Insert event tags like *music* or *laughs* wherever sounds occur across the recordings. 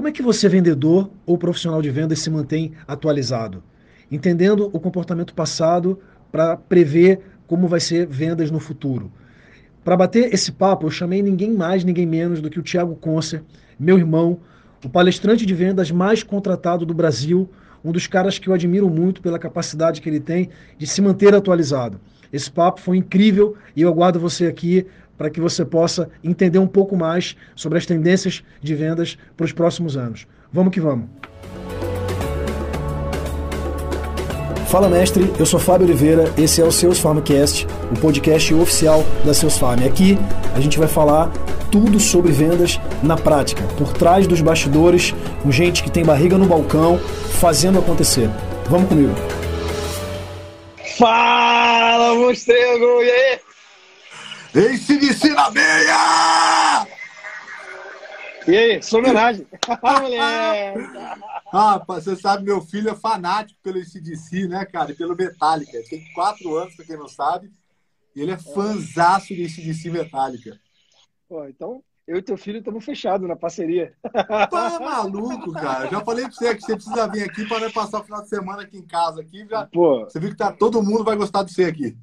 Como é que você, vendedor ou profissional de vendas, se mantém atualizado? Entendendo o comportamento passado para prever como vai ser vendas no futuro. Para bater esse papo, eu chamei ninguém mais, ninguém menos do que o Thiago Concer, meu irmão, o palestrante de vendas mais contratado do Brasil, um dos caras que eu admiro muito pela capacidade que ele tem de se manter atualizado. Esse papo foi incrível e eu aguardo você aqui para que você possa entender um pouco mais sobre as tendências de vendas para os próximos anos. Vamos que vamos! Fala mestre, eu sou Fábio Oliveira, esse é o Seus Farmcast, o podcast oficial da Seus Farm. Aqui a gente vai falar tudo sobre vendas na prática, por trás dos bastidores, com gente que tem barriga no balcão, fazendo acontecer. Vamos comigo. Fala, mostrego! E aí? Esse na meia! E aí, sua homenagem. *laughs* Ah, você sabe, meu filho é fanático pelo ACDC, né, cara? E pelo Metallica. Ele tem quatro anos, pra quem não sabe. E ele é fãzaço de ACDC Metallica. Pô, então, eu e teu filho estamos fechados na parceria. É maluco, cara. Já falei pra você que você precisa vir aqui para passar o final de semana aqui em casa. Aqui, já... Pô. Você viu que tá, todo mundo vai gostar de você aqui.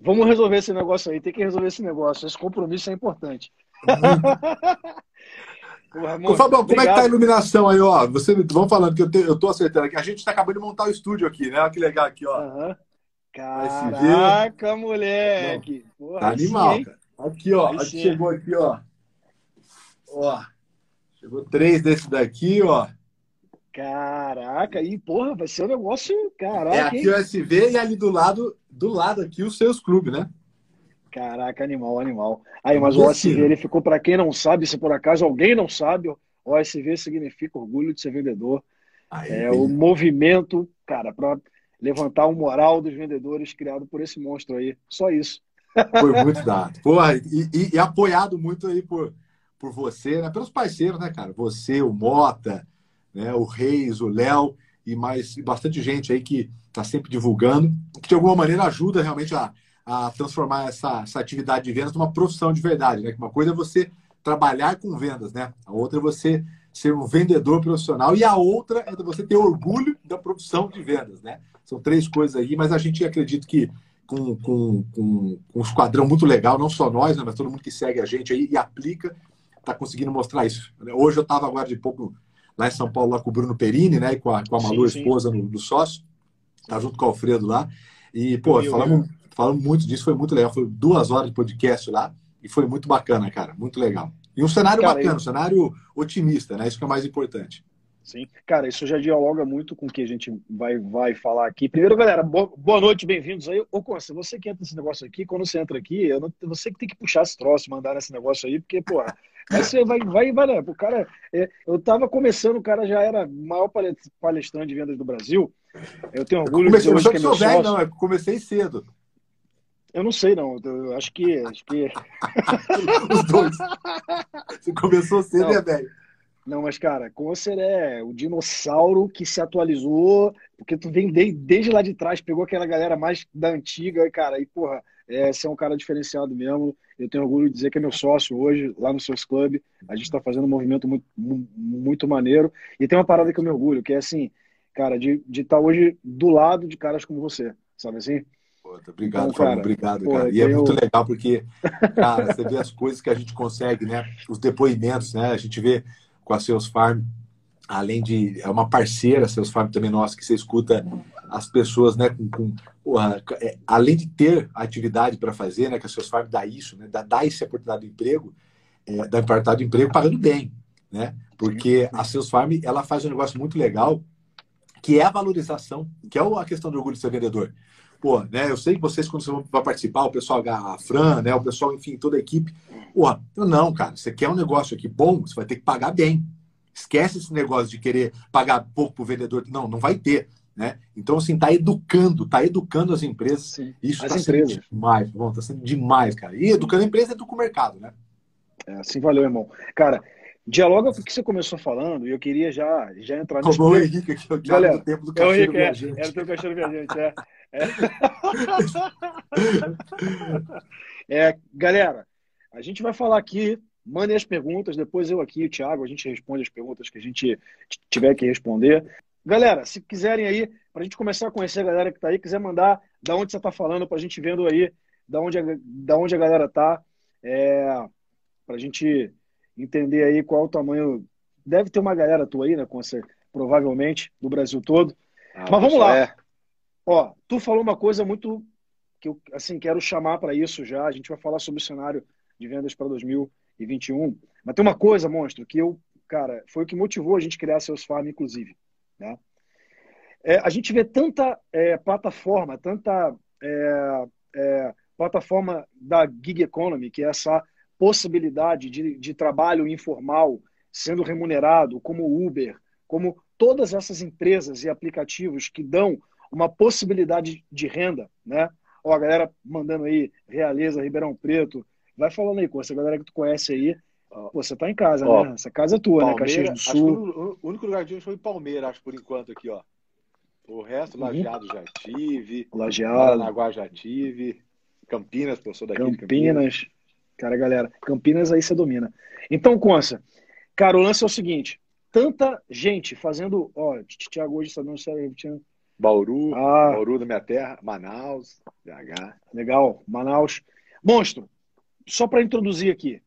Vamos resolver esse negócio aí. Tem que resolver esse negócio. Esse compromisso é importante. *laughs* Porra, Ô, Fabão, como é que tá a iluminação aí, ó? Você, vamos falando que eu, te, eu tô acertando aqui. A gente tá acabando de montar o estúdio aqui, né? Olha que legal aqui, ó. Uhum. Caraca, moleque. Porra, tá animal, sim, cara. Aqui, ó. Chegou aqui, ó. Ó. Chegou três desses daqui, ó. Caraca, e porra, vai ser um negócio, caraca. É aqui hein? o SV e ali do lado, do lado aqui os seus clubes, né? Caraca, animal, animal. Aí, mas o OSV, ele ficou, para quem não sabe, se por acaso alguém não sabe, OSV significa orgulho de ser vendedor. Aí, é o movimento, cara, para levantar o moral dos vendedores criado por esse monstro aí. Só isso. Foi muito dado. Porra, e, e, e, apoiado muito aí por, por você, né? Pelos parceiros, né, cara? Você, o Mota, né? o Reis, o Léo e mais e bastante gente aí que está sempre divulgando, que de alguma maneira ajuda realmente a a transformar essa, essa atividade de vendas numa profissão de verdade. Né? Uma coisa é você trabalhar com vendas, né? A outra é você ser um vendedor profissional e a outra é você ter orgulho da profissão de vendas, né? São três coisas aí, mas a gente acredita que com, com, com, um esquadrão muito legal, não só nós, né, mas todo mundo que segue a gente aí e aplica, está conseguindo mostrar isso. Hoje eu estava agora de pouco lá em São Paulo lá com o Bruno Perini, né, e com a, com a Malu, sim, sim. esposa do sócio, tá junto com o Alfredo lá, e, pô, falamos, falamos muito disso, foi muito legal. Foi duas horas de podcast lá e foi muito bacana, cara. Muito legal. E um cenário cara, bacana, um cenário otimista, né? Isso que é o mais importante. Sim, cara, isso já dialoga muito com o que a gente vai, vai falar aqui. Primeiro, galera, boa noite, bem-vindos aí. Ô, Consta, você que entra nesse negócio aqui, quando você entra aqui, não, você que tem que puxar esse troço, mandar nesse negócio aí, porque, pô, você vai, vai, vai, né? O cara, é, eu tava começando, o cara já era maior palestrante de vendas do Brasil. Eu tenho orgulho de dizer hoje que é meu velho, Não, eu comecei cedo. Eu não sei, não. Eu acho que. Acho que... *laughs* Os dois. Você começou cedo e é velho. Não, mas, cara, Concer é o dinossauro que se atualizou, porque tu vem de, desde lá de trás, pegou aquela galera mais da antiga, cara, e, porra, é, você é um cara diferenciado mesmo. Eu tenho orgulho de dizer que é meu sócio hoje, lá no Seus Club. A gente está fazendo um movimento muito, muito maneiro. E tem uma parada que eu me orgulho, que é assim, cara, de estar tá hoje do lado de caras como você, sabe assim? obrigado, então, cara, obrigado, cara. E é muito legal porque, cara, você vê as coisas que a gente consegue, né? Os depoimentos, né? A gente vê com a Seus Farm, além de é uma parceira, Seus Farm também nossa, que você escuta as pessoas, né? Com, com porra, é, além de ter atividade para fazer, né? Que a Seus Farm dá isso, né? Dá, dá essa oportunidade de emprego, é, dá oportunidade de emprego pagando bem, né? Porque a Seus Farm ela faz um negócio muito legal que é a valorização, que é a questão do orgulho de ser vendedor pô, né? Eu sei que vocês, quando vocês vão participar, o pessoal, a Fran, né? O pessoal, enfim, toda a equipe. Porra, não, cara, você quer um negócio aqui bom, você vai ter que pagar bem. Esquece esse negócio de querer pagar pouco pro vendedor. Não, não vai ter. Né? Então, assim, tá educando, tá educando as empresas. Sim, Isso está sendo demais, bom, tá sendo demais, cara. E educando a empresa, educa o mercado, né? É, assim, valeu, irmão. Cara, dialoga com o que você começou falando, e eu queria já, já entrar nesse... Como o Henrique aqui, o Galera, do tempo do cachorro é, viajante. Era o teu cachorro viajante, é. É. *laughs* é. Galera, a gente vai falar aqui mandem as perguntas, depois eu aqui e o Thiago, a gente responde as perguntas que a gente tiver que responder. Galera, se quiserem aí, para a gente começar a conhecer a galera que está aí, quiser mandar da onde você está falando, para a gente vendo aí da onde, a, da onde a galera está, é, para a gente entender aí qual o tamanho. Deve ter uma galera tua aí, né, você, provavelmente, do Brasil todo. Ah, Mas vamos lá. É. Ó, tu falou uma coisa muito que eu assim quero chamar para isso já. A gente vai falar sobre o cenário de vendas para 2021. Mas tem uma coisa, monstro, que eu, cara, foi o que motivou a gente criar seus farm, inclusive. Né? É, a gente vê tanta é, plataforma, tanta é, é plataforma da gig economy, que é essa possibilidade de, de trabalho informal sendo remunerado, como Uber, como todas essas empresas e aplicativos que dão uma possibilidade de renda, né? Ó, a galera mandando aí Realeza, Ribeirão Preto, vai falando aí com essa galera que tu conhece aí. Pô, você tá em casa, ó, né? Essa casa é tua, Palmeira, né? Caxias do Sul. o único lugar de onde foi Palmeiras, acho, por enquanto aqui, ó. O resto, uhum. Lajeado já tive. Lajeado. Paranaguá já tive. Campinas, eu sou daqui Campinas. Campinas. Cara, galera, Campinas aí você domina. Então, Consa, cara, o lance é o seguinte: tanta gente fazendo. Ó, Tiago hoje está dando certo. Bauru, ah, Bauru da minha terra, Manaus, BH. Legal, Manaus. Monstro, só para introduzir aqui.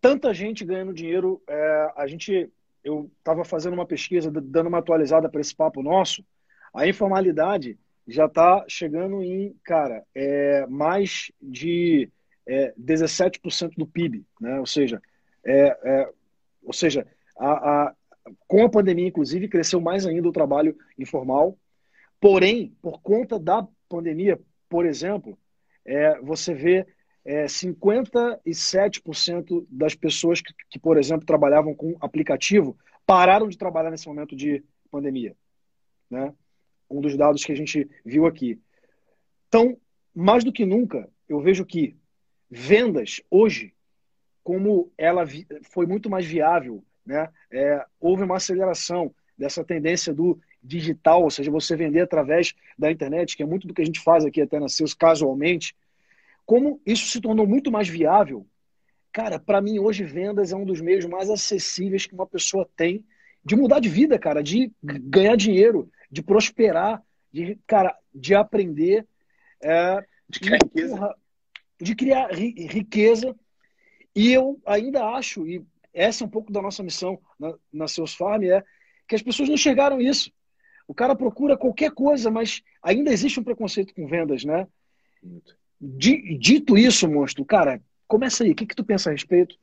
Tanta gente ganhando dinheiro. É, a gente. Eu estava fazendo uma pesquisa, dando uma atualizada para esse papo nosso. A informalidade já está chegando em, cara, é, mais de é, 17% do PIB, né? Ou seja, é, é, ou seja, a, a, com a pandemia, inclusive, cresceu mais ainda o trabalho informal. Porém, por conta da pandemia, por exemplo, é, você vê é, 57% das pessoas que, que, por exemplo, trabalhavam com aplicativo pararam de trabalhar nesse momento de pandemia. Né? Um dos dados que a gente viu aqui. Então, mais do que nunca, eu vejo que vendas hoje, como ela foi muito mais viável, né? É, houve uma aceleração dessa tendência do digital, ou seja, você vender através da internet, que é muito do que a gente faz aqui até na Seus casualmente. Como isso se tornou muito mais viável, cara, para mim hoje vendas é um dos meios mais acessíveis que uma pessoa tem de mudar de vida, cara, de ganhar dinheiro, de prosperar, de, cara, de aprender. É, de criar riqueza de criar riqueza. E eu ainda acho, e essa é um pouco da nossa missão na, na Seus Farm, é que as pessoas não chegaram isso. O cara procura qualquer coisa, mas ainda existe um preconceito com vendas, né? Dito isso, monstro, cara, começa aí. O que, que tu pensa a respeito?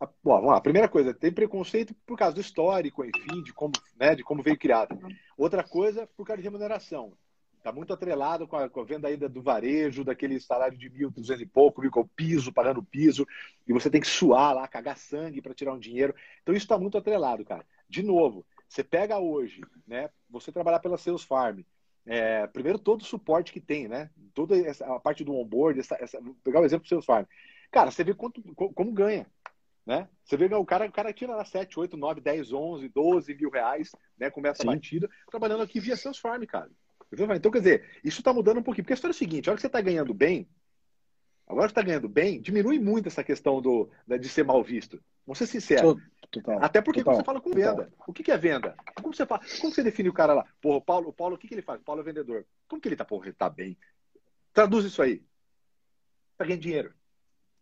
Ah, bom, vamos lá. Primeira coisa, tem preconceito por causa do histórico, enfim, de como, né, de como veio criado. Outra coisa, por causa de remuneração. Está muito atrelado com a, com a, venda ainda do varejo, daquele salário de mil, duzentos e pouco, mil com o piso, pagando piso, e você tem que suar lá, cagar sangue para tirar um dinheiro. Então isso está muito atrelado, cara. De novo, você pega hoje, né? Você trabalhar pela Sales Farm, é, primeiro todo o suporte que tem, né? Toda essa, a parte do onboard, essa, essa, vou pegar o exemplo do Sales Farm. Cara, você vê quanto, como ganha. Né? Você vê o cara, o cara tira lá 7, 8, 9, 10, 11, 12 mil reais, né? Começa a batida, trabalhando aqui via Sales Farm, cara. Então, quer dizer, isso está mudando um pouquinho. Porque a história é a seguinte: a hora que você está ganhando bem, agora que está ganhando bem, diminui muito essa questão do, de ser mal visto. Vamos ser sinceros. Total, Até porque total, você fala com venda. Total. O que, que é venda? Como você, fala, como você define o cara lá? Porra, o Paulo, o Paulo, o que, que ele faz? O Paulo é vendedor. Como que ele está? Porra, ele está bem. Traduz isso aí. Está ganhando dinheiro.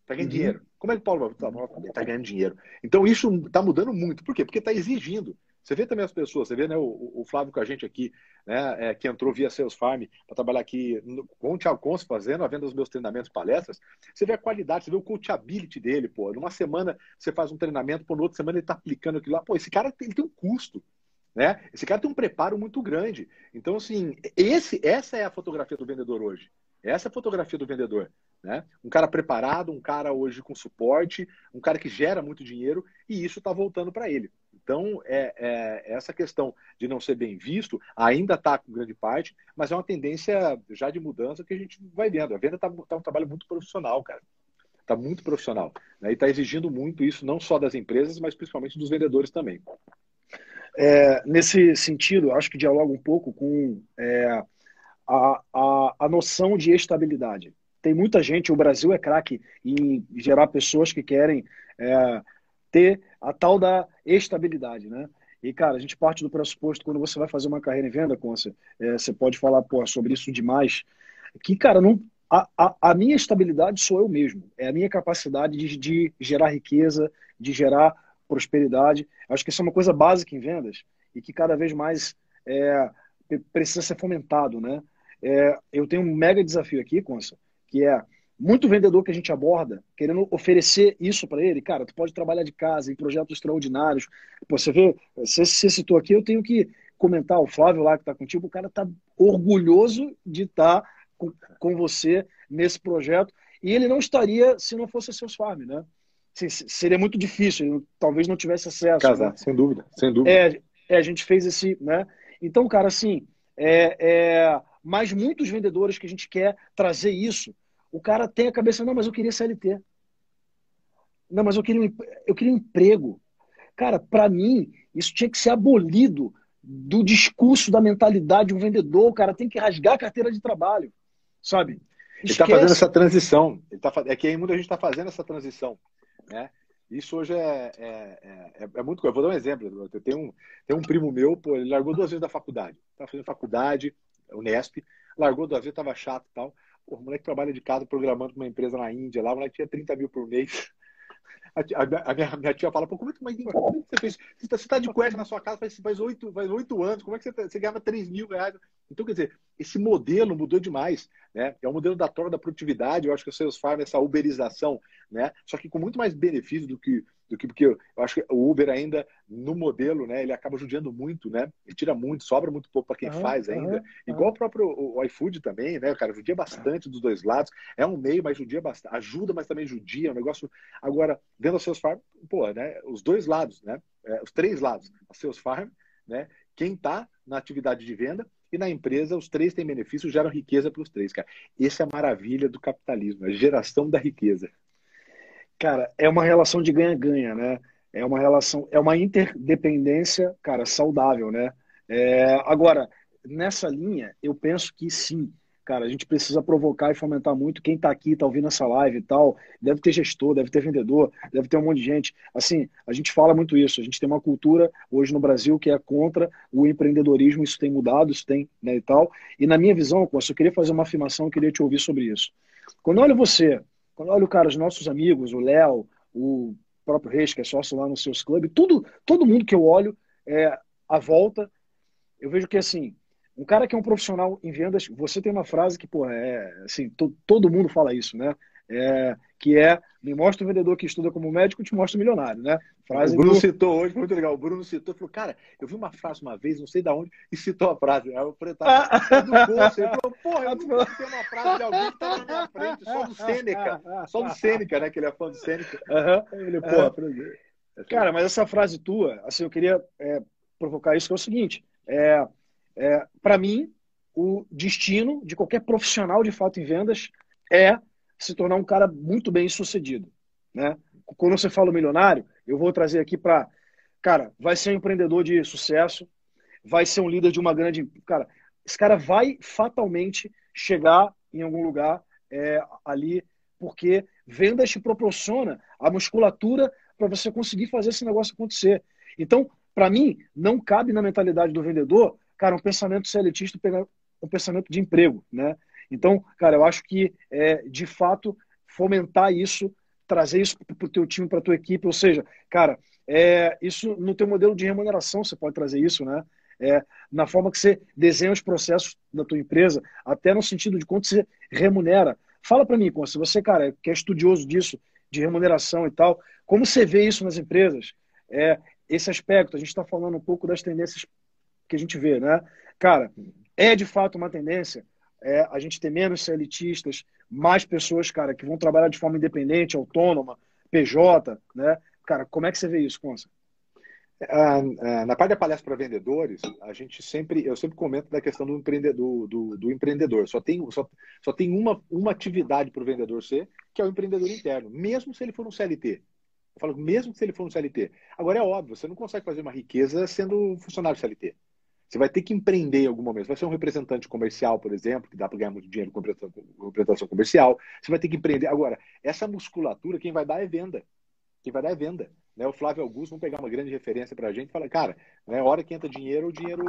Está ganhando uhum. dinheiro. Como é que o Paulo está tá ganhando dinheiro? Então isso está mudando muito. Por quê? Porque está exigindo. Você vê também as pessoas, você vê né, o, o Flávio com a gente aqui, né, é, que entrou via Sales Farm para trabalhar aqui no, com o Thiago Cons fazendo a venda dos meus treinamentos, palestras. Você vê a qualidade, você vê o coachability dele, pô. Numa semana você faz um treinamento, pô, na outra semana ele está aplicando aquilo lá. Pô, esse cara ele tem um custo. Né? Esse cara tem um preparo muito grande. Então, assim, esse, essa é a fotografia do vendedor hoje. Essa é a fotografia do vendedor. Né? Um cara preparado, um cara hoje com suporte, um cara que gera muito dinheiro e isso está voltando para ele. Então, é, é, essa questão de não ser bem visto ainda está com grande parte, mas é uma tendência já de mudança que a gente vai vendo. A venda está tá um trabalho muito profissional, cara. Está muito profissional. Né? E está exigindo muito isso, não só das empresas, mas principalmente dos vendedores também. É, nesse sentido, acho que dialoga um pouco com é, a, a, a noção de estabilidade. tem muita gente, o Brasil é craque em gerar pessoas que querem é, ter a tal da estabilidade, né? E, cara, a gente parte do pressuposto, quando você vai fazer uma carreira em venda, Conce, é, você pode falar pô, sobre isso demais, que, cara, não, a, a, a, minha estabilidade sou eu mesmo. É a minha capacidade de, de gerar riqueza, de gerar prosperidade. Acho que isso é uma coisa básica em vendas e que cada vez mais é, precisa ser fomentado, né? É, eu tenho um mega desafio aqui, Consa, que é muito vendedor que a gente aborda, querendo oferecer isso para ele, cara, tu pode trabalhar de casa em projetos extraordinários. Pô, você vê, você, você citou aqui, eu tenho que comentar, o Flávio lá que está contigo, o cara está orgulhoso de estar tá com, com, você nesse projeto, e ele não estaria se não fosse seus farm, né? Seria muito difícil, ele talvez não tivesse acesso. Casar, né? sem dúvida, sem dúvida. É, é, a gente fez esse, né? Então, cara, assim, é, é, mas muitos vendedores que a gente quer trazer isso, o cara tem a cabeça, não, mas eu queria CLT. Não, mas eu queria um, eu queria um emprego. Cara, para mim, isso tinha que ser abolido do discurso, da mentalidade de um vendedor. O cara tem que rasgar a carteira de trabalho, sabe? Ele está fazendo essa transição. Ele tá, é que aí muita gente está fazendo essa transição. Né? Isso hoje é, é, é, é muito. Eu vou dar um exemplo. Eu tenho um, tenho um primo meu, pô, ele largou duas vezes da faculdade. Estava fazendo faculdade, Unesp, largou duas vezes, estava chato e tal. Pô, o moleque trabalha de casa programando uma empresa na Índia lá, o moleque tinha 30 mil por mês. *laughs* A, a, a minha, minha, tia fala, pô, como é que, como é que você fez? Você está tá de cueca na sua casa faz, faz, oito, faz anos, como é que você, tá, você ganhava 3 mil reais? Então, quer dizer, esse modelo mudou demais, né? É o um modelo da troca da produtividade, eu acho que o Salesforce, essa uberização, né? Só que com muito mais benefício do que do que porque eu, acho que o Uber ainda no modelo, né, ele acaba judiando muito, né? Ele tira muito, sobra muito pouco para quem uhum, faz ainda. Uhum, Igual o próprio o, o iFood também, né, cara, judia bastante dos dois lados. É um meio, mas judia bastante, ajuda, mas também judia, é um negócio agora dentro da Seus Farm, pô, né, os dois lados, né? É, os três lados, a Seus Farm, né? Quem está na atividade de venda e na empresa, os três têm benefícios, geram riqueza para os três, cara. Essa é a maravilha do capitalismo, a geração da riqueza. Cara, é uma relação de ganha-ganha, né? É uma relação, é uma interdependência, cara, saudável, né? É, agora, nessa linha, eu penso que sim, cara, a gente precisa provocar e fomentar muito. Quem está aqui, está ouvindo essa live e tal, deve ter gestor, deve ter vendedor, deve ter um monte de gente. Assim, a gente fala muito isso. A gente tem uma cultura hoje no Brasil que é contra o empreendedorismo. Isso tem mudado, isso tem, né, e tal. E na minha visão, eu queria fazer uma afirmação, eu queria te ouvir sobre isso. Quando eu olho você, quando olho, cara, os nossos amigos, o Léo, o próprio Reis, que é sócio lá no seus clubes, tudo, todo mundo que eu olho é, à volta, eu vejo que, assim, um cara que é um profissional em vendas, você tem uma frase que, pô, é, assim, to, todo mundo fala isso, né? É, que é me mostra o vendedor que estuda como médico, te mostra o milionário, né? Frase o Bruno do... citou hoje, foi muito legal. O Bruno citou, falou, cara, eu vi uma frase uma vez, não sei de onde, e citou a frase. Aí o preto tava do bolso, ele falou, porra, eu *laughs* nunca tem uma frase de alguém que tá na minha frente, só do Sêneca. Só do Sêneca, né? Que ele é fã do Sêneca. Uhum. Ele, porra, é. Cara, mas essa frase tua, assim, eu queria é, provocar isso, que é o seguinte, é, é para mim, o destino de qualquer profissional de fato em vendas é se tornar um cara muito bem sucedido. Né? Quando você fala milionário, eu vou trazer aqui para. Cara, vai ser um empreendedor de sucesso, vai ser um líder de uma grande. Cara, esse cara vai fatalmente chegar em algum lugar é, ali, porque vendas te proporciona a musculatura para você conseguir fazer esse negócio acontecer. Então, para mim, não cabe na mentalidade do vendedor, cara, um pensamento seletista, um pensamento de emprego, né? Então, cara, eu acho que, é, de fato, fomentar isso, trazer isso para o teu time, para a tua equipe, ou seja, cara, é, isso no teu modelo de remuneração você pode trazer isso, né? É, na forma que você desenha os processos da tua empresa, até no sentido de quanto você remunera. Fala para mim, se você, cara, que é estudioso disso, de remuneração e tal, como você vê isso nas empresas? É, esse aspecto, a gente está falando um pouco das tendências que a gente vê, né? Cara, é de fato uma tendência é, a gente ter menos elitistas, mais pessoas, cara, que vão trabalhar de forma independente, autônoma, PJ, né? Cara, como é que você vê isso, Consa? Ah, ah, na parte da palestra para vendedores, a gente sempre, eu sempre comento da questão do empreendedor, do, do empreendedor. Só tem, só, só tem uma, uma atividade para o vendedor ser, que é o empreendedor interno, mesmo se ele for um CLT. Eu falo, mesmo se ele for um CLT. Agora é óbvio, você não consegue fazer uma riqueza sendo funcionário CLT. Você vai ter que empreender em algum momento. Você vai ser um representante comercial, por exemplo, que dá para ganhar muito dinheiro com representação comercial. Você vai ter que empreender. Agora, essa musculatura, quem vai dar é venda. Quem vai dar é venda. Né? O Flávio Augusto, vamos pegar uma grande referência para a gente e falar, cara, né, hora que entra dinheiro, o dinheiro,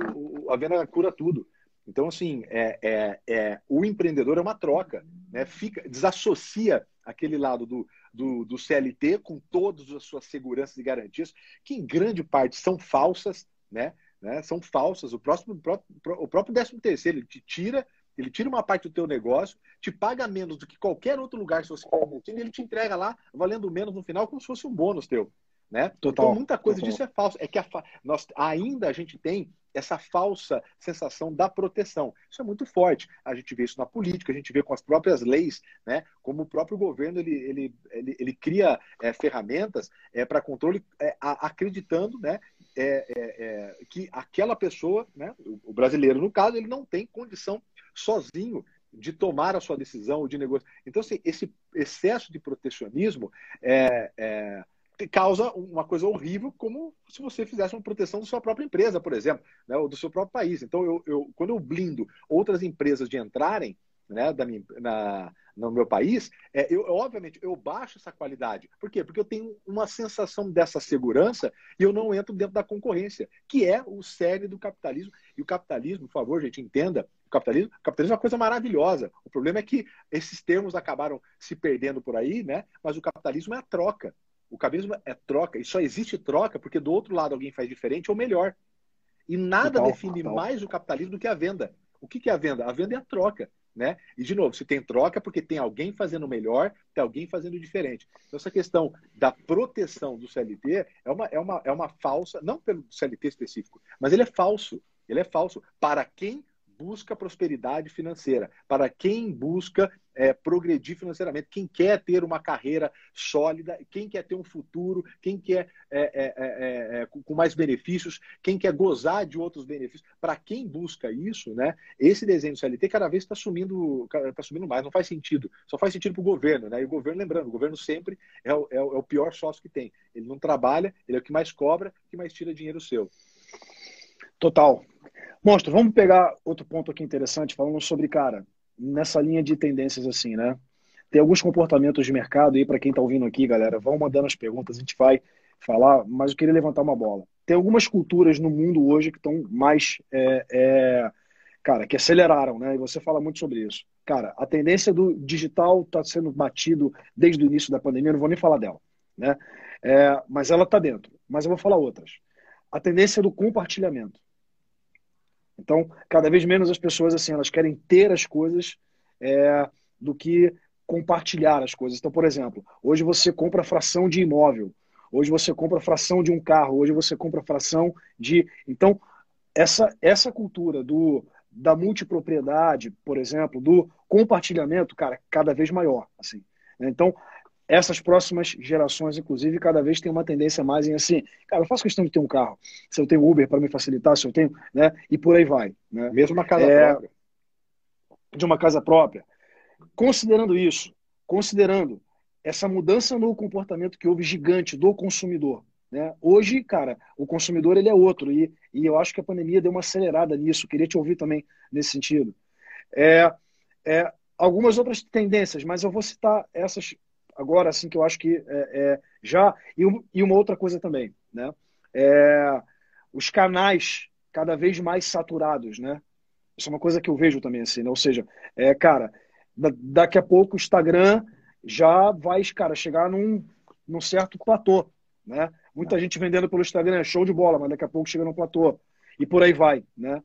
a venda cura tudo. Então, assim, é, é, é, o empreendedor é uma troca, né? Fica, desassocia aquele lado do, do, do CLT com todas as suas seguranças e garantias, que em grande parte são falsas, né? Né? São falsas. O, próximo, o próprio 13 terceiro, ele te tira, ele tira uma parte do teu negócio, te paga menos do que qualquer outro lugar se você e ele te entrega lá, valendo menos no final, como se fosse um bônus teu. Né? Total, então, muita coisa total. disso é falso. É que a, nós, ainda a gente tem essa falsa sensação da proteção. Isso é muito forte. A gente vê isso na política, a gente vê com as próprias leis, né? como o próprio governo ele, ele, ele, ele cria é, ferramentas é, para controle, é, a, acreditando né? É, é, é, que aquela pessoa, né? o brasileiro no caso, ele não tem condição sozinho de tomar a sua decisão de negócio. Então, assim, esse excesso de protecionismo é, é, causa uma coisa horrível, como se você fizesse uma proteção da sua própria empresa, por exemplo, né, ou do seu próprio país. Então, eu, eu, quando eu blindo outras empresas de entrarem né, da minha, na, no meu país, é, eu, obviamente, eu baixo essa qualidade. Por quê? Porque eu tenho uma sensação dessa segurança e eu não entro dentro da concorrência, que é o cerne do capitalismo. E o capitalismo, por favor, gente, entenda, o capitalismo, o capitalismo é uma coisa maravilhosa. O problema é que esses termos acabaram se perdendo por aí, né? mas o capitalismo é a troca. O capitalismo é troca, e só existe troca porque do outro lado alguém faz diferente ou melhor. E nada total, define total. mais o capitalismo do que a venda. O que é a venda? A venda é a troca. Né? E, de novo, se tem troca, é porque tem alguém fazendo melhor, tem alguém fazendo diferente. Então, essa questão da proteção do CLT é uma, é uma, é uma falsa, não pelo CLT específico, mas ele é falso. Ele é falso para quem busca prosperidade financeira, para quem busca é, progredir financeiramente, quem quer ter uma carreira sólida, quem quer ter um futuro, quem quer é é, é, é, é, com mais benefícios, quem quer gozar de outros benefícios. Para quem busca isso, né, esse desenho do CLT cada vez está sumindo, tá sumindo mais, não faz sentido. Só faz sentido para o governo. Né? E o governo, lembrando, o governo sempre é o, é o pior sócio que tem. Ele não trabalha, ele é o que mais cobra, que mais tira dinheiro seu. Total. Monstro, vamos pegar outro ponto aqui interessante, falando sobre, cara, nessa linha de tendências assim, né? Tem alguns comportamentos de mercado aí, para quem está ouvindo aqui, galera, vão mandando as perguntas, a gente vai falar, mas eu queria levantar uma bola. Tem algumas culturas no mundo hoje que estão mais, é, é, cara, que aceleraram, né? E você fala muito sobre isso. Cara, a tendência do digital está sendo batido desde o início da pandemia, não vou nem falar dela, né? É, mas ela está dentro. Mas eu vou falar outras. A tendência do compartilhamento. Então, cada vez menos as pessoas assim, elas querem ter as coisas é, do que compartilhar as coisas. Então, por exemplo, hoje você compra fração de imóvel, hoje você compra fração de um carro, hoje você compra fração de. Então, essa, essa cultura do, da multipropriedade, por exemplo, do compartilhamento, cara, cada vez maior. Assim. Então, essas próximas gerações, inclusive, cada vez tem uma tendência mais em assim, cara, eu faço questão de ter um carro. Se eu tenho Uber para me facilitar, se eu tenho, né? E por aí vai. Né? Mesmo uma casa é, própria. De uma casa própria. Considerando isso, considerando essa mudança no comportamento que houve gigante do consumidor, né? Hoje, cara, o consumidor ele é outro e, e eu acho que a pandemia deu uma acelerada nisso. Queria te ouvir também nesse sentido. É, é, algumas outras tendências, mas eu vou citar essas agora, assim, que eu acho que é, é, já. E, e, uma outra coisa também, né? É, os canais cada vez mais saturados, né? Isso é uma coisa que eu vejo também, assim, né? Ou seja, é, cara, da, daqui a pouco o Instagram já vai, cara, chegar num, num certo platô, né? Muita gente vendendo pelo Instagram, é show de bola, mas daqui a pouco chega no platô. E por aí vai, né?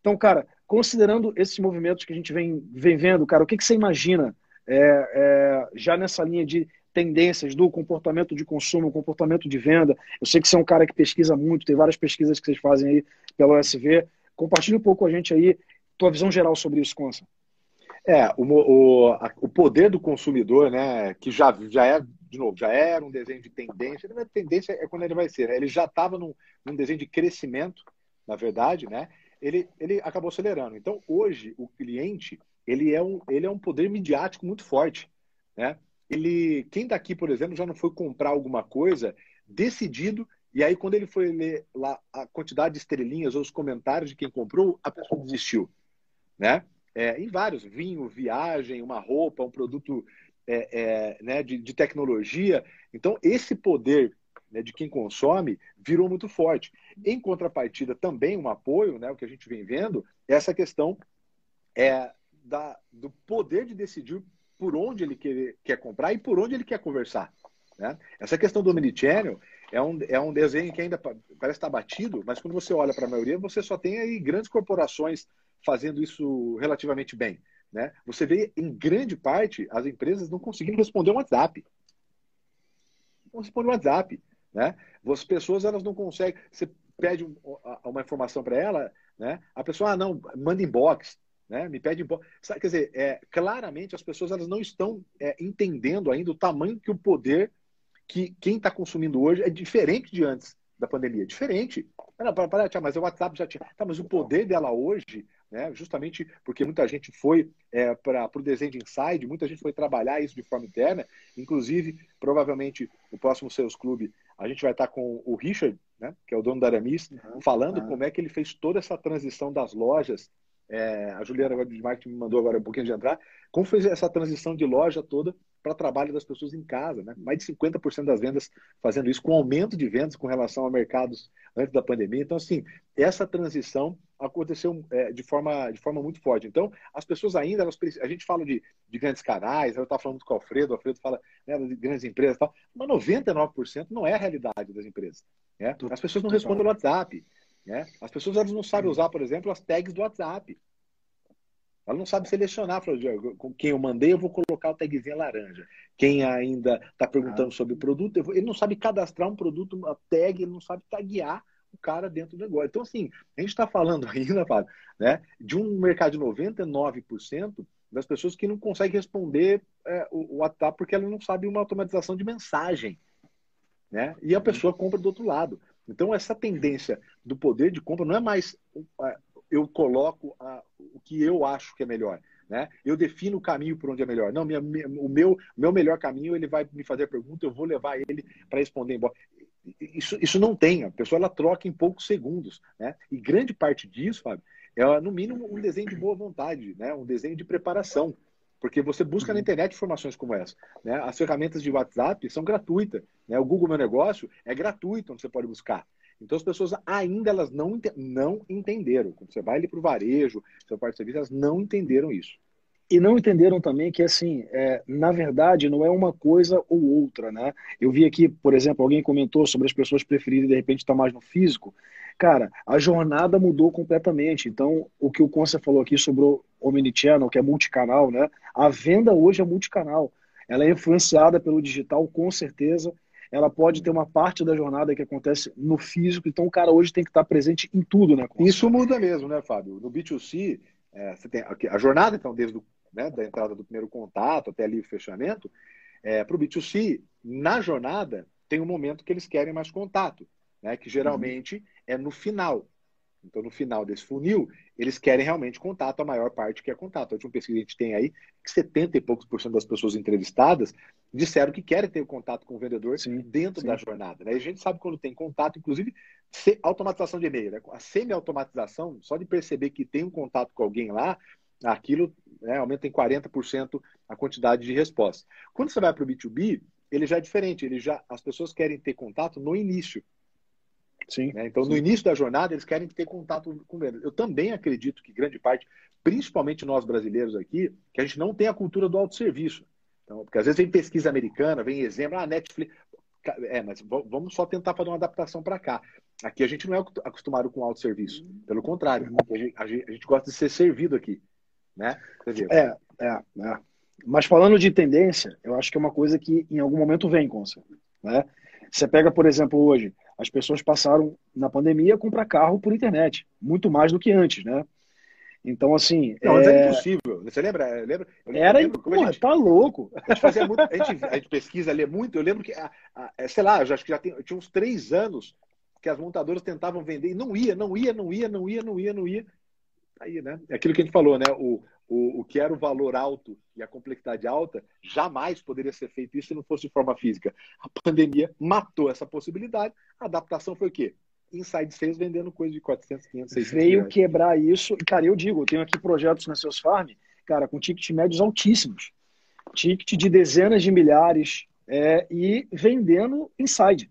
Então, cara, considerando esses movimentos que a gente vem, vem vendo, cara, o que, que você imagina é, é, já nessa linha de tendências do comportamento de consumo, comportamento de venda. Eu sei que você é um cara que pesquisa muito, tem várias pesquisas que vocês fazem aí pela OSV. Compartilhe um pouco com a gente aí tua visão geral sobre isso, Consa. É, o, o, a, o poder do consumidor, né, que já, já é, de novo, já era um desenho de tendência, não é tendência é quando ele vai ser, né? ele já estava num, num desenho de crescimento, na verdade, né, ele, ele acabou acelerando. Então, hoje, o cliente, ele é um, ele é um poder midiático muito forte. Né? Ele, quem daqui, por exemplo, já não foi comprar alguma coisa decidido E aí, quando ele foi ler lá a quantidade de estrelinhas ou os comentários de quem comprou, a pessoa desistiu. Né? É, em vários, vinho, viagem, uma roupa, um produto é, é, né, de, de, tecnologia. Então, esse poder né, de quem consome virou muito forte. Em contrapartida, também um apoio, né, o que a gente vem vendo, é essa questão é, da, do poder de decidir por onde ele quer, quer comprar e por onde ele quer conversar. Né? Essa questão do omnichannel é um, é um desenho que ainda parece estar batido, mas quando você olha para a maioria, você só tem aí grandes corporações fazendo isso relativamente bem. Né? Você vê, em grande parte, as empresas não conseguindo responder um WhatsApp. Não responde o WhatsApp. Né? As pessoas elas não conseguem. Você pede uma informação para ela, né? a pessoa, ah, não, manda inbox. Né? Me pede inbox. Quer dizer, é, claramente as pessoas elas não estão é, entendendo ainda o tamanho que o poder que quem está consumindo hoje é diferente de antes da pandemia. Diferente. Não, para, para, mas o WhatsApp já tinha. Tá, mas o poder dela hoje, né, justamente porque muita gente foi é, para o desenho de inside, muita gente foi trabalhar isso de forma interna. Inclusive, provavelmente, o próximo Sales Clube, a gente vai estar tá com o Richard, né, que é o dono da Aramis, uhum, falando uhum. como é que ele fez toda essa transição das lojas. É, a Juliana de marketing me mandou agora um pouquinho de entrar. Como fez essa transição de loja toda para trabalho das pessoas em casa, né? Mais de 50% das vendas fazendo isso, com aumento de vendas com relação a mercados antes da pandemia. Então, assim, essa transição aconteceu é, de, forma, de forma muito forte. Então, as pessoas ainda, elas, a gente fala de, de grandes canais, eu estava falando com o Alfredo, o Alfredo fala né, de grandes empresas e tal, mas 99% não é a realidade das empresas. Né? As pessoas não respondem no WhatsApp. Né? As pessoas elas não sabem usar, por exemplo, as tags do WhatsApp. Ela não sabe selecionar. com quem eu mandei, eu vou colocar o tagzinho laranja. Quem ainda está perguntando ah. sobre o produto, vou... ele não sabe cadastrar um produto, uma tag, ele não sabe taguear o cara dentro do negócio. Então, assim, a gente está falando *laughs* ainda, Fábio, né, de um mercado de 99% das pessoas que não conseguem responder é, o, o WhatsApp porque ela não sabe uma automatização de mensagem. Né? E a uhum. pessoa compra do outro lado. Então, essa tendência do poder de compra não é mais eu coloco a, o que eu acho que é melhor. Né? Eu defino o caminho por onde é melhor. Não, minha, minha, o meu, meu melhor caminho, ele vai me fazer a pergunta, eu vou levar ele para responder embora. Isso, isso não tem, a pessoa ela troca em poucos segundos. Né? E grande parte disso, Fábio, é no mínimo um desenho de boa vontade, né? um desenho de preparação. Porque você busca na uhum. internet informações como essa. Né? As ferramentas de WhatsApp são gratuitas. Né? O Google Meu Negócio é gratuito, onde você pode buscar. Então as pessoas ainda elas não, não entenderam. Quando você vai ali para o varejo, seu parte de serviço, elas não entenderam isso. E não entenderam também que, assim, é, na verdade, não é uma coisa ou outra, né? Eu vi aqui, por exemplo, alguém comentou sobre as pessoas preferirem, de repente, estar mais no físico. Cara, a jornada mudou completamente. Então, o que o Conce falou aqui sobre o Omnichannel, que é multicanal, né? A venda hoje é multicanal. Ela é influenciada pelo digital, com certeza ela pode ter uma parte da jornada que acontece no físico, então o cara hoje tem que estar presente em tudo, né? Isso muda mesmo, né, Fábio? No B2C, é, você tem a jornada, então, desde o, né, da entrada do primeiro contato até ali o fechamento, é, para o B2C, na jornada, tem um momento que eles querem mais contato, né, que geralmente uhum. é no final. Então, no final desse funil, eles querem realmente contato, a maior parte quer contato. A última pesquisa que a gente tem aí, que 70 e poucos por cento das pessoas entrevistadas disseram que querem ter contato com o vendedor sim, dentro sim. da jornada. Né? E a gente sabe quando tem contato, inclusive automatização de e-mail. Né? A semi-automatização, só de perceber que tem um contato com alguém lá, aquilo né, aumenta em 40% a quantidade de respostas. Quando você vai para o B2B, ele já é diferente. Ele já, as pessoas querem ter contato no início. Sim, né? Então, sim. no início da jornada, eles querem ter contato com vendas. Eu também acredito que grande parte, principalmente nós brasileiros aqui, que a gente não tem a cultura do autosserviço. Então, porque às vezes vem pesquisa americana, vem exemplo, ah, Netflix. É, mas vamos só tentar fazer uma adaptação para cá. Aqui a gente não é acostumado com autosserviço. Pelo contrário, a gente, a gente, gosta de ser servido aqui. Né? É, é, é. Mas falando de tendência, eu acho que é uma coisa que em algum momento vem, com você. Né? Você pega, por exemplo, hoje, as pessoas passaram na pandemia a comprar carro por internet, muito mais do que antes, né? Então, assim. Não, mas é... impossível. Você lembra? lembra Era, lembro, porra, gente, tá louco. A gente fazia muito, a gente, a gente pesquisa, lê muito. Eu lembro que, a, a, é, sei lá, eu acho que já tem, tinha uns três anos que as montadoras tentavam vender e não ia, não ia, não ia, não ia, não ia, não ia. Aí, né? É aquilo que a gente falou, né? O, o, o que era o valor alto e a complexidade alta, jamais poderia ser feito isso se não fosse de forma física. A pandemia matou essa possibilidade. A adaptação foi o quê? Inside Sales vendendo coisa de 400, 500, 600 Veio reais. quebrar isso. Cara, eu digo, eu tenho aqui projetos na Seus Farm, cara, com ticket médios altíssimos. Ticket de dezenas de milhares é, e vendendo inside.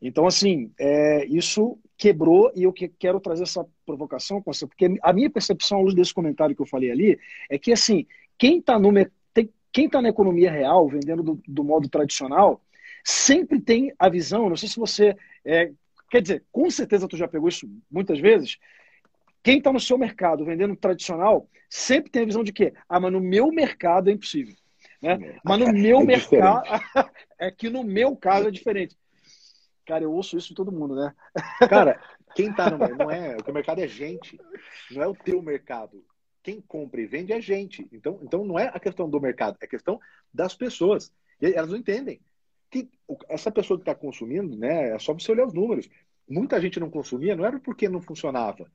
Então, assim, é, isso quebrou e eu que, quero trazer essa provocação, porque a minha percepção, à luz desse comentário que eu falei ali, é que, assim, quem está no quem está na economia real, vendendo do, do, modo tradicional, sempre tem a visão, não sei se você, é, quer dizer, com certeza tu já pegou isso muitas vezes, quem está no seu mercado vendendo tradicional, sempre tem a visão de que, ah, mas no meu mercado é impossível. Né? Mas no *laughs* meu é mercado, *laughs* é que no meu caso é diferente. Cara, eu ouço isso de todo mundo, né? *laughs* Cara, quem tá no não é, o mercado é gente, não é o teu mercado. Quem compra e vende é gente. Então, então não é a questão do mercado, é a questão das pessoas. E elas não entendem. Que essa pessoa que está consumindo, né, é só você olhar os números. Muita gente não consumia, não era porque não funcionava.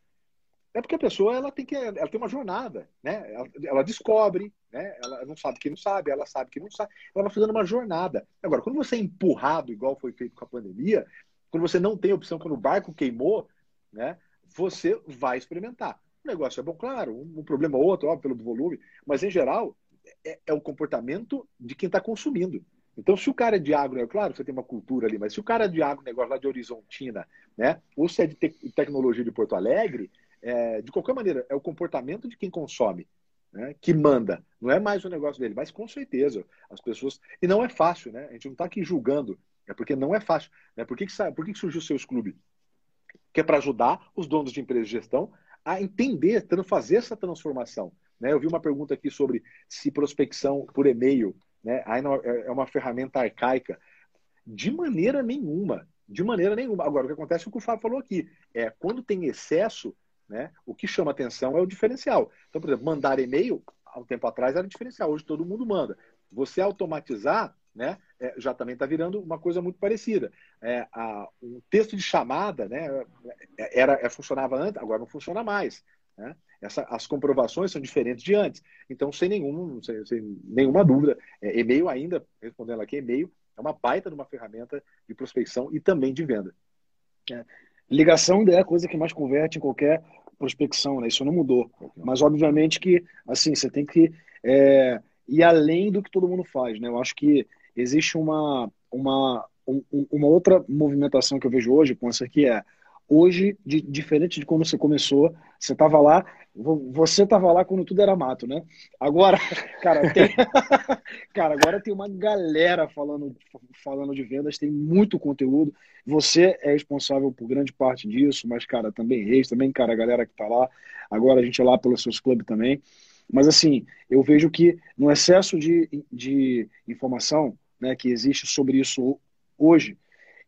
É porque a pessoa ela tem que ela tem uma jornada, né? Ela, ela, descobre, né? Ela não sabe que não sabe, ela sabe que não sabe. Ela vai fazendo uma jornada. Agora, quando você é empurrado, igual foi feito com a pandemia, quando você não tem opção, quando o barco queimou, né? Você vai experimentar. O negócio é bom, claro, um, problema ou outro, ó, pelo volume, mas em geral é, é o comportamento de quem está consumindo. Então, se o cara é de agro, é claro, você tem uma cultura ali, mas se o cara é de agro, negócio lá de Horizontina, né? Ou se é de te tecnologia de Porto Alegre, é, de qualquer maneira, é o comportamento de quem consome né, que manda. Não é mais o negócio dele, mas com certeza as pessoas. E não é fácil, né? A gente não está aqui julgando, é porque não é fácil. Né? Por que, que, por que, que surgiu o seus clubes? Que é para ajudar os donos de empresas de gestão a entender, fazer essa transformação. Né? Eu vi uma pergunta aqui sobre se prospecção por e-mail né, é, é uma ferramenta arcaica. De maneira nenhuma. De maneira nenhuma. Agora, o que acontece é o que o Fábio falou aqui. É quando tem excesso, né? O que chama atenção é o diferencial. Então, por exemplo, mandar e-mail, há um tempo atrás era diferencial, hoje todo mundo manda. Você automatizar, né, é, já também está virando uma coisa muito parecida. É, a, um texto de chamada né, era, é, funcionava antes, agora não funciona mais. Né? Essa, as comprovações são diferentes de antes. Então, sem, nenhum, sem, sem nenhuma dúvida, é, e-mail ainda, respondendo aqui, e-mail é uma baita de uma ferramenta de prospecção e também de venda. É. Ligação é a coisa que mais converte em qualquer prospecção, né? Isso não mudou. Mas, obviamente, que assim, você tem que é, ir além do que todo mundo faz, né? Eu acho que existe uma, uma, um, uma outra movimentação que eu vejo hoje, com essa aqui é hoje, de, diferente de quando você começou, você estava lá, você estava lá quando tudo era mato, né? Agora, *laughs* cara, tem, *laughs* cara, agora tem uma galera falando, falando de vendas, tem muito conteúdo. Você é responsável por grande parte disso, mas, cara, também Reis, também, cara, a galera que tá lá. Agora a gente é lá pelos seus clubes também. Mas, assim, eu vejo que no excesso de, de informação né, que existe sobre isso hoje,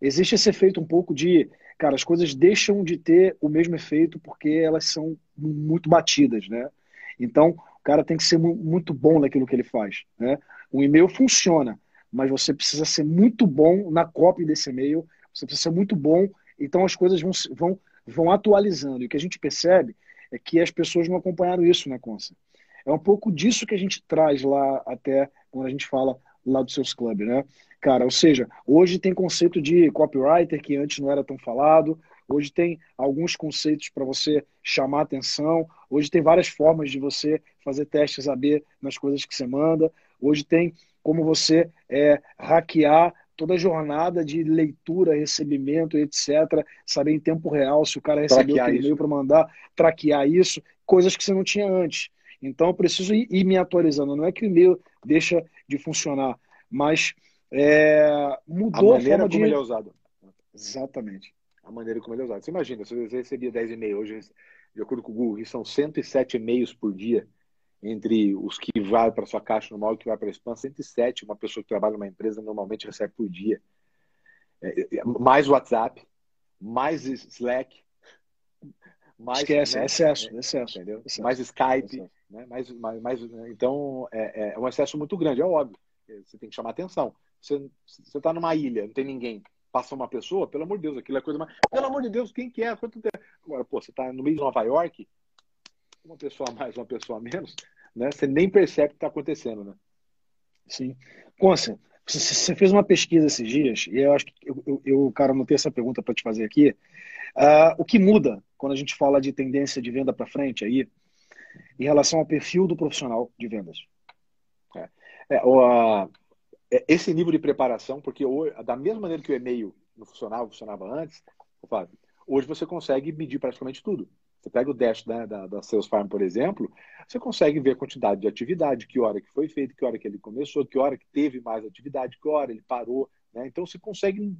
existe esse efeito um pouco de cara, as coisas deixam de ter o mesmo efeito porque elas são muito batidas, né? Então, o cara tem que ser muito bom naquilo que ele faz, né? O e-mail funciona, mas você precisa ser muito bom na cópia desse e-mail, você precisa ser muito bom, então as coisas vão, vão, vão atualizando. E o que a gente percebe é que as pessoas não acompanharam isso, né, Consa? É um pouco disso que a gente traz lá até quando a gente fala lá dos seus clubes, né? Cara, ou seja, hoje tem conceito de copywriter que antes não era tão falado, hoje tem alguns conceitos para você chamar atenção, hoje tem várias formas de você fazer testes AB nas coisas que você manda, hoje tem como você é, hackear toda a jornada de leitura, recebimento, etc. Saber em tempo real se o cara recebeu o e-mail para mandar, traquear isso, coisas que você não tinha antes. Então eu preciso ir, ir me atualizando. Não é que o e-mail deixa de funcionar, mas é, mudou a maneira a como de... ele é usado. Exatamente. A maneira como ele é usado. Você imagina, se você recebia 10 e-mails, hoje, de acordo com o Google, são 107 e-mails por dia, entre os que vai para sua caixa normal e que vai para a spam, 107, uma pessoa que trabalha numa empresa normalmente recebe por dia. É, é mais WhatsApp, mais Slack, mais Esquece, né? excesso, excesso, entendeu? Excesso. Mais Skype, excesso. Né? Mais, mais, mais, então é, é um excesso muito grande, é óbvio. Você tem que chamar atenção. Você está numa ilha, não tem ninguém, passa uma pessoa, pelo amor de Deus, aquilo é coisa mais. Pelo amor de Deus, quem que é? Quanto tempo? Agora, pô, você está no meio de Nova York, uma pessoa a mais, uma pessoa a menos, né? Você nem percebe o que está acontecendo, né? Sim. Consa, você fez uma pesquisa esses dias, e eu acho que eu, eu, cara, tenho essa pergunta para te fazer aqui. Uh, o que muda quando a gente fala de tendência de venda para frente aí, em relação ao perfil do profissional de vendas? É, é, o, é, esse nível de preparação, porque da mesma maneira que o e-mail não funcionava, funcionava antes, hoje você consegue medir praticamente tudo. Você pega o dash né, da, da Sales Farm, por exemplo, você consegue ver a quantidade de atividade, que hora que foi feito, que hora que ele começou, que hora que teve mais atividade, que hora ele parou. Né? Então você consegue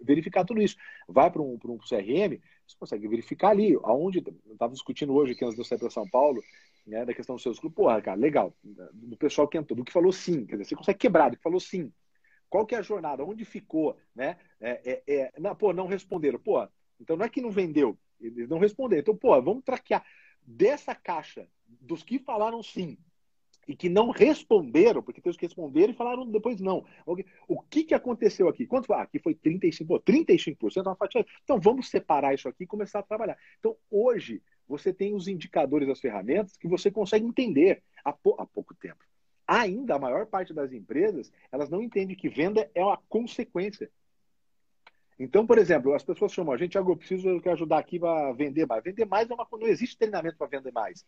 verificar tudo isso. Vai para um, um CRM, você consegue verificar ali, aonde. Estava discutindo hoje aqui antes de eu sair para São Paulo, né, da questão dos seus grupos. Porra, cara, legal. Do pessoal que entrou, do que falou sim. Quer dizer, você consegue quebrar, do que falou sim. Qual que é a jornada? Onde ficou? Né? É, é, é, não, pô, não responderam. Pô, então não é que não vendeu, eles não responderam. Então, pô, vamos traquear dessa caixa dos que falaram sim e que não responderam, porque tem os que responderam e falaram depois não. O que, que aconteceu aqui? Quanto? Ah, aqui foi 35%, pô, 35% é uma fatia. Então vamos separar isso aqui e começar a trabalhar. Então hoje você tem os indicadores das ferramentas que você consegue entender há, pou, há pouco tempo. Ainda a maior parte das empresas, elas não entendem que venda é uma consequência. Então, por exemplo, as pessoas chamam a gente, ah, eu preciso eu ajudar aqui para vender mais. Vender mais é uma não existe treinamento para vender mais.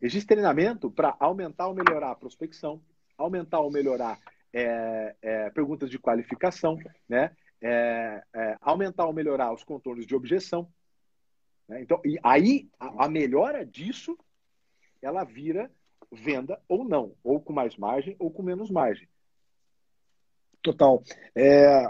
Existe treinamento para aumentar ou melhorar a prospecção, aumentar ou melhorar é, é, perguntas de qualificação, né? É, é aumentar ou melhorar os contornos de objeção. Né? Então, e aí a, a melhora disso, ela vira venda ou não, ou com mais margem ou com menos margem. Total. É,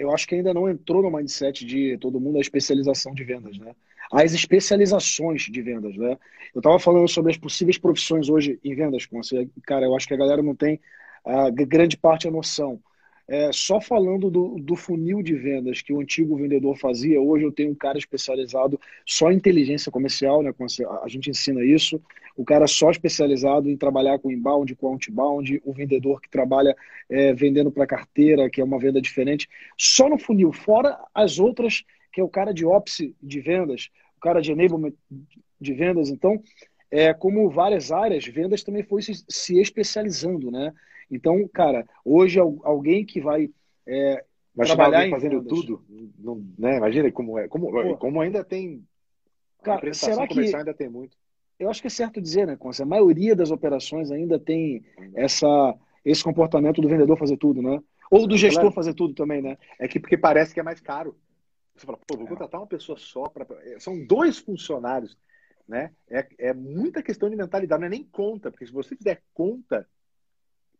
eu acho que ainda não entrou no mindset de todo mundo a especialização de vendas, né? As especializações de vendas, né? Eu estava falando sobre as possíveis profissões hoje em vendas, com você. Cara, eu acho que a galera não tem a grande parte a noção. É, só falando do, do, funil de vendas que o antigo vendedor fazia, hoje eu tenho um cara especializado só em inteligência comercial, né? A gente ensina isso. O cara só especializado em trabalhar com inbound, com outbound, o vendedor que trabalha é, vendendo para carteira, que é uma venda diferente. Só no funil, fora as outras, que é o cara de ops de vendas, o cara de enablement de vendas. Então, é, como várias áreas, vendas também foi se, se especializando, né? Então, cara, hoje alguém que vai é, trabalhar fazendo tudo, não, né? Imagina como é, como, como ainda tem cara, será que ainda tem muito. Eu acho que é certo dizer, né, Conce? A maioria das operações ainda tem essa esse comportamento do vendedor fazer tudo, né? Ou do gestor fazer tudo também, né? É que porque parece que é mais caro. Você fala, pô, vou contratar uma pessoa só para são dois funcionários, né? É, é muita questão de mentalidade, não é nem conta, porque se você fizer conta,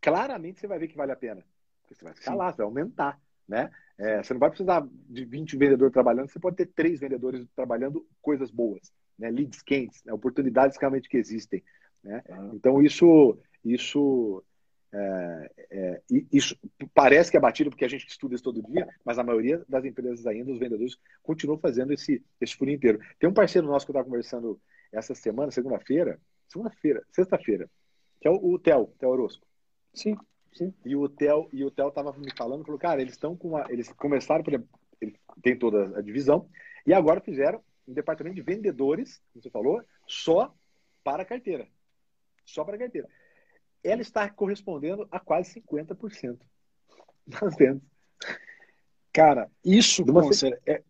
claramente você vai ver que vale a pena. Porque você vai ficar Sim. você vai aumentar. Né? É, você não vai precisar de 20 vendedores trabalhando, você pode ter três vendedores trabalhando coisas boas, né? leads quentes, né? oportunidades realmente que existem. Né? Ah. Então, isso, isso, é, é, isso parece que é batido porque a gente estuda isso todo dia, mas a maioria das empresas ainda, os vendedores, continuam fazendo esse, esse furo inteiro. Tem um parceiro nosso que eu estava conversando essa semana, segunda-feira, segunda-feira, sexta-feira, que é o, o Theo, Theo Orosco. Sim, sim. E o Theo, e o Theo tava me falando, falou, cara, eles estão com a, eles começaram por ele tem toda a divisão e agora fizeram um departamento de vendedores, como você falou, só para carteira. Só para carteira. Ela está correspondendo a quase 50% das vendas. Cara, isso, Você... é,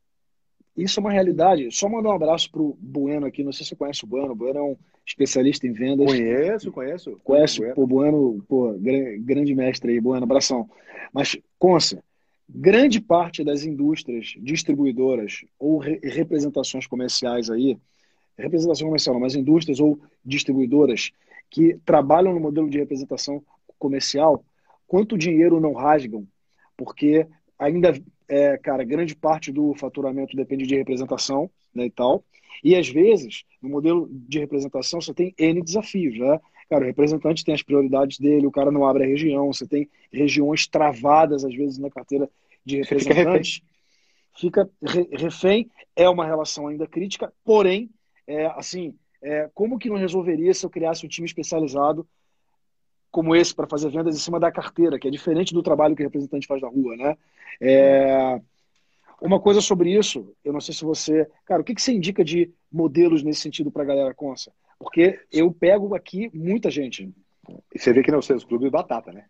isso é uma realidade. Só mandar um abraço pro Bueno aqui. Não sei se você conhece o Bueno. O Bueno é um especialista em vendas. Conheço, conheço. Conhece o Bueno, pô, grande mestre aí, Bueno, abração. Mas, Consa, grande parte das indústrias distribuidoras ou re representações comerciais aí, representação comercial não, mas indústrias ou distribuidoras que trabalham no modelo de representação comercial, quanto dinheiro não rasgam, porque ainda, é, cara, grande parte do faturamento depende de representação né, e tal, e às vezes, no modelo de representação, você tem N desafios, né? Cara, o representante tem as prioridades dele, o cara não abre a região, você tem regiões travadas, às vezes, na carteira de representantes. Fica refém. Fica refém, é uma relação ainda crítica, porém, é, assim, é, como que não resolveria se eu criasse um time especializado como esse para fazer vendas em cima da carteira, que é diferente do trabalho que o representante faz na rua, né? É, Uma coisa sobre isso, eu não sei se você. Cara, o que, que você indica de modelos nesse sentido para a galera Consa? Porque eu pego aqui muita gente. E você vê que não seus clubes batata, né?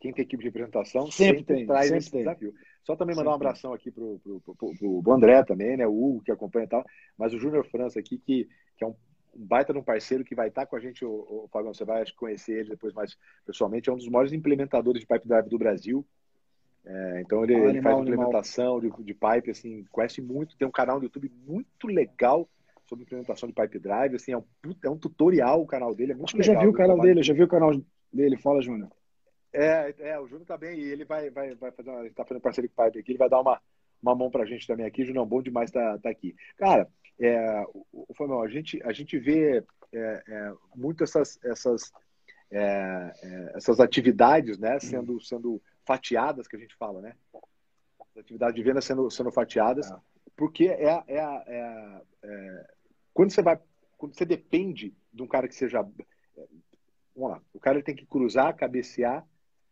Quem tem equipe de representação sempre, sempre tem, traz sempre esse tem. desafio. Só também mandar sempre um abração aqui pro, pro, pro, pro, André também, né? O Hugo que acompanha e tal. Mas o Júnior França aqui, que, que é um, um baita de um parceiro que vai estar com a gente, o, o Fabião, você vai conhecer ele depois mais pessoalmente, é um dos maiores implementadores de pipe drive do Brasil. É, então ele, ah, ele faz implementação de, de, pipe, assim, conhece muito, tem um canal no YouTube muito legal sobre implementação de pipe drive, assim, é um, é um tutorial o canal dele, é muito Acho legal. Eu já vi o canal dele, eu já vi o canal dele, fala, Júnior. É, é, o Júnior tá bem, e ele vai, vai, vai fazer uma, tá fazendo parceria com o Pipe aqui, ele vai dar uma, uma mão pra gente também aqui, Júnior, bom demais tá, tá aqui. Cara, é, o, o a gente, a gente vê é, é, muito essas, essas, é, é, essas atividades, né, sendo, sendo fatiadas, que a gente fala, né? As atividades de venda sendo, sendo fatiadas, ah. porque é, é, é, é, quando você vai, quando você depende de um cara que seja, vamos lá, o cara tem que cruzar, cabecear,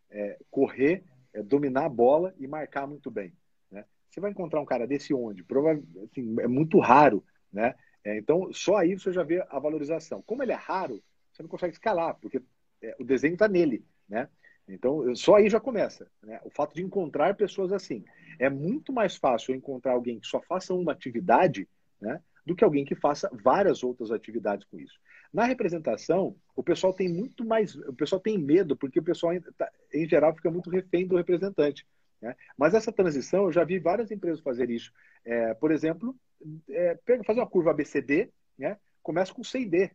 é, correr, é, dominar a bola e marcar muito bem, né? Você vai encontrar um cara desse onde? Provavelmente, assim, é muito raro, né? É, então, só aí você já vê a valorização. Como ele é raro, você não consegue escalar, porque é, o desenho está nele, né? Então, só aí já começa. Né? O fato de encontrar pessoas assim. É muito mais fácil encontrar alguém que só faça uma atividade né, do que alguém que faça várias outras atividades com isso. Na representação, o pessoal tem muito mais. O pessoal tem medo, porque o pessoal, tá, em geral, fica muito refém do representante. Né? Mas essa transição, eu já vi várias empresas fazer isso. É, por exemplo, é, fazer uma curva ABCD, né? começa com C e D.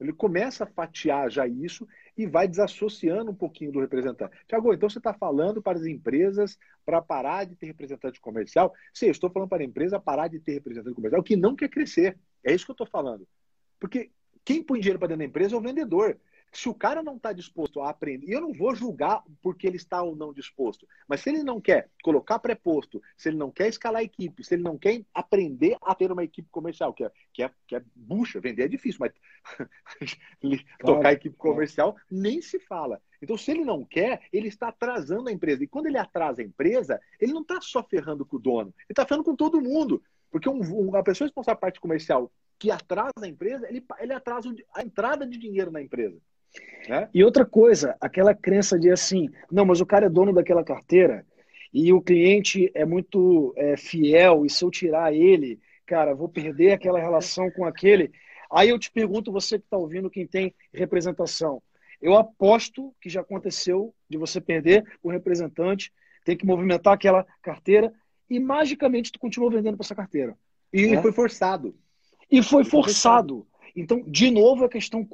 Ele começa a fatiar já isso e vai desassociando um pouquinho do representante. Tiago, então você está falando para as empresas para parar de ter representante comercial? Sim, eu estou falando para a empresa parar de ter representante comercial que não quer crescer. É isso que eu estou falando. Porque quem põe dinheiro para dentro da empresa é o vendedor. Se o cara não está disposto a aprender, e eu não vou julgar porque ele está ou não disposto, mas se ele não quer colocar preposto, se ele não quer escalar equipe, se ele não quer aprender a ter uma equipe comercial, que é, que é, que é bucha, vender é difícil, mas *laughs* tocar a equipe comercial claro. nem se fala. Então, se ele não quer, ele está atrasando a empresa. E quando ele atrasa a empresa, ele não está só ferrando com o dono, ele está ferrando com todo mundo. Porque um, uma pessoa responsável pela parte comercial que atrasa a empresa, ele, ele atrasa a entrada de dinheiro na empresa. Né? E outra coisa, aquela crença de assim, não, mas o cara é dono daquela carteira e o cliente é muito é, fiel e se eu tirar ele, cara, vou perder aquela relação com aquele. Aí eu te pergunto, você que está ouvindo, quem tem representação, eu aposto que já aconteceu de você perder o representante, tem que movimentar aquela carteira e magicamente tu continua vendendo para essa carteira. E é? foi forçado. E foi forçado. Então, de novo, a questão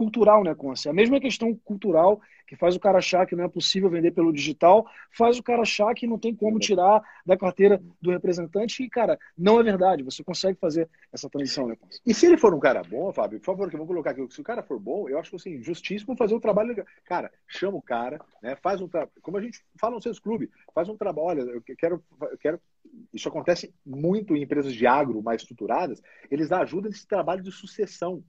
cultural, né, Conce? A mesma questão cultural que faz o cara achar que não é possível vender pelo digital, faz o cara achar que não tem como tirar da carteira do representante e, cara, não é verdade. Você consegue fazer essa transição, né, Conce? E se ele for um cara bom, Fábio, por favor, que eu vou colocar aqui, se o cara for bom, eu acho assim, justíssimo fazer o trabalho legal. Cara, chama o cara, né, faz um trabalho, como a gente fala nos seus clubes, faz um trabalho, olha, eu quero, eu quero isso acontece muito em empresas de agro mais estruturadas, eles ajudam nesse trabalho de sucessão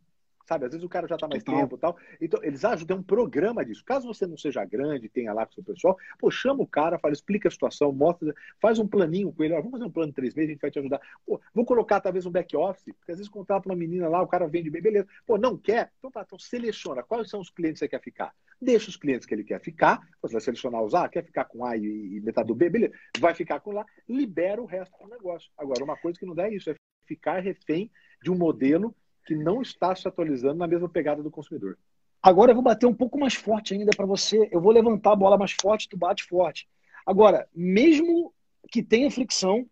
sabe? Às vezes o cara já está mais Total. tempo e tal. Então, eles ajudam, tem um programa disso. Caso você não seja grande, tenha lá com o seu pessoal, pô, chama o cara, fala, explica a situação, mostra, faz um planinho com ele. Ó, vamos fazer um plano de três meses, a gente vai te ajudar. Pô, vou colocar talvez um back-office, porque às vezes contrata uma menina lá, o cara vende bem, beleza. Pô, não quer? Então tá, então seleciona. Quais são os clientes que você quer ficar? Deixa os clientes que ele quer ficar, você vai selecionar os A, quer ficar com A e, e metade do B, beleza. Vai ficar com lá, libera o resto do negócio. Agora, uma coisa que não dá é isso, é ficar refém de um modelo que não está se atualizando na mesma pegada do consumidor. Agora eu vou bater um pouco mais forte ainda para você. Eu vou levantar a bola mais forte, tu bate forte. Agora, mesmo que tenha fricção,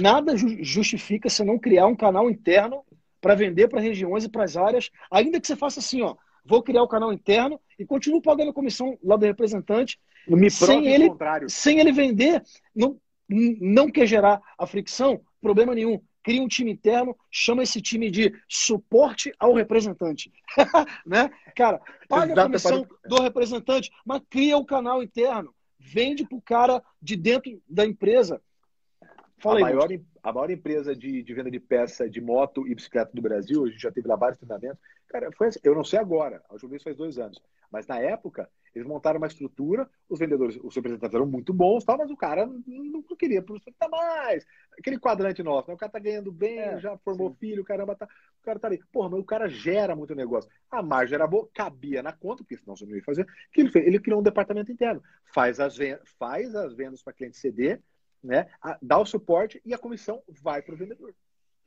nada justifica você não criar um canal interno para vender para regiões e para as áreas, ainda que você faça assim, ó, vou criar o canal interno e continuo pagando a comissão lá do representante, me sem ele, sem ele vender, não, não quer gerar a fricção, problema nenhum cria um time interno, chama esse time de suporte ao representante. *laughs* né? Cara, paga a comissão do representante, mas cria o um canal interno. Vende para o cara de dentro da empresa. Fala a, aí, maior, a maior empresa de, de, venda de peça de moto e bicicleta do Brasil, a gente já teve lá vários treinamentos. Cara, foi assim, eu não sei agora, a Juventus faz dois anos, mas na época Eles montaram uma estrutura, os vendedores, os representantes eram muito bons, tal, mas o cara não, queria prospectar mais. Aquele quadrante nosso, né? O cara tá ganhando bem, é, já formou sim. filho, caramba, tá, o cara tá ali. Porra, mas o cara gera muito negócio. A margem era boa, cabia na conta, porque senão você não ia fazer. O que ele fez? Ele criou um departamento interno. Faz as vendas, faz as vendas para cliente CD, né? Dá o suporte e a comissão vai para o vendedor.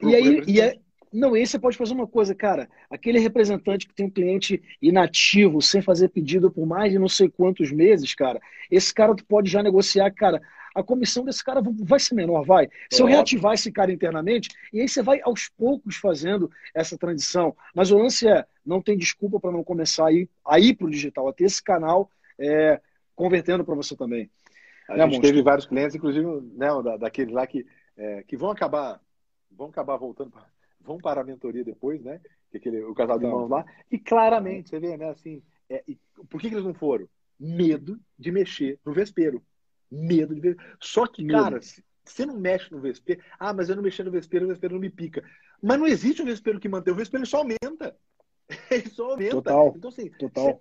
E aí, e não, aí você pode fazer uma coisa, cara. Aquele representante que tem um cliente inativo, sem fazer pedido por mais de não sei quantos meses, cara, esse cara tu pode já negociar, cara. A comissão desse cara vai ser menor, vai. Se eu reativar esse cara internamente, e aí você vai aos poucos fazendo essa transição. Mas o lance é, não tem desculpa para não começar a ir, a ir para o digital, a ter esse canal é, convertendo para você também. A né, gente monstro? teve vários clientes, inclusive né, daqueles lá que, é, que vão acabar vão acabar voltando para vão para a mentoria depois, né? Que aquele, o casal de irmãos lá. E claramente, você vê, né? Assim, é, e, por que, que eles não foram? Medo de mexer no vespeiro. Medo de ver. Só que, Medo. cara, se, você não mexe no vespeiro. Ah, mas eu não mexi no vespeiro, o vespeiro não me pica. Mas não existe um vespeiro que mantém. O vespeiro só aumenta. *laughs* Ele só aumenta. Total. Então, assim,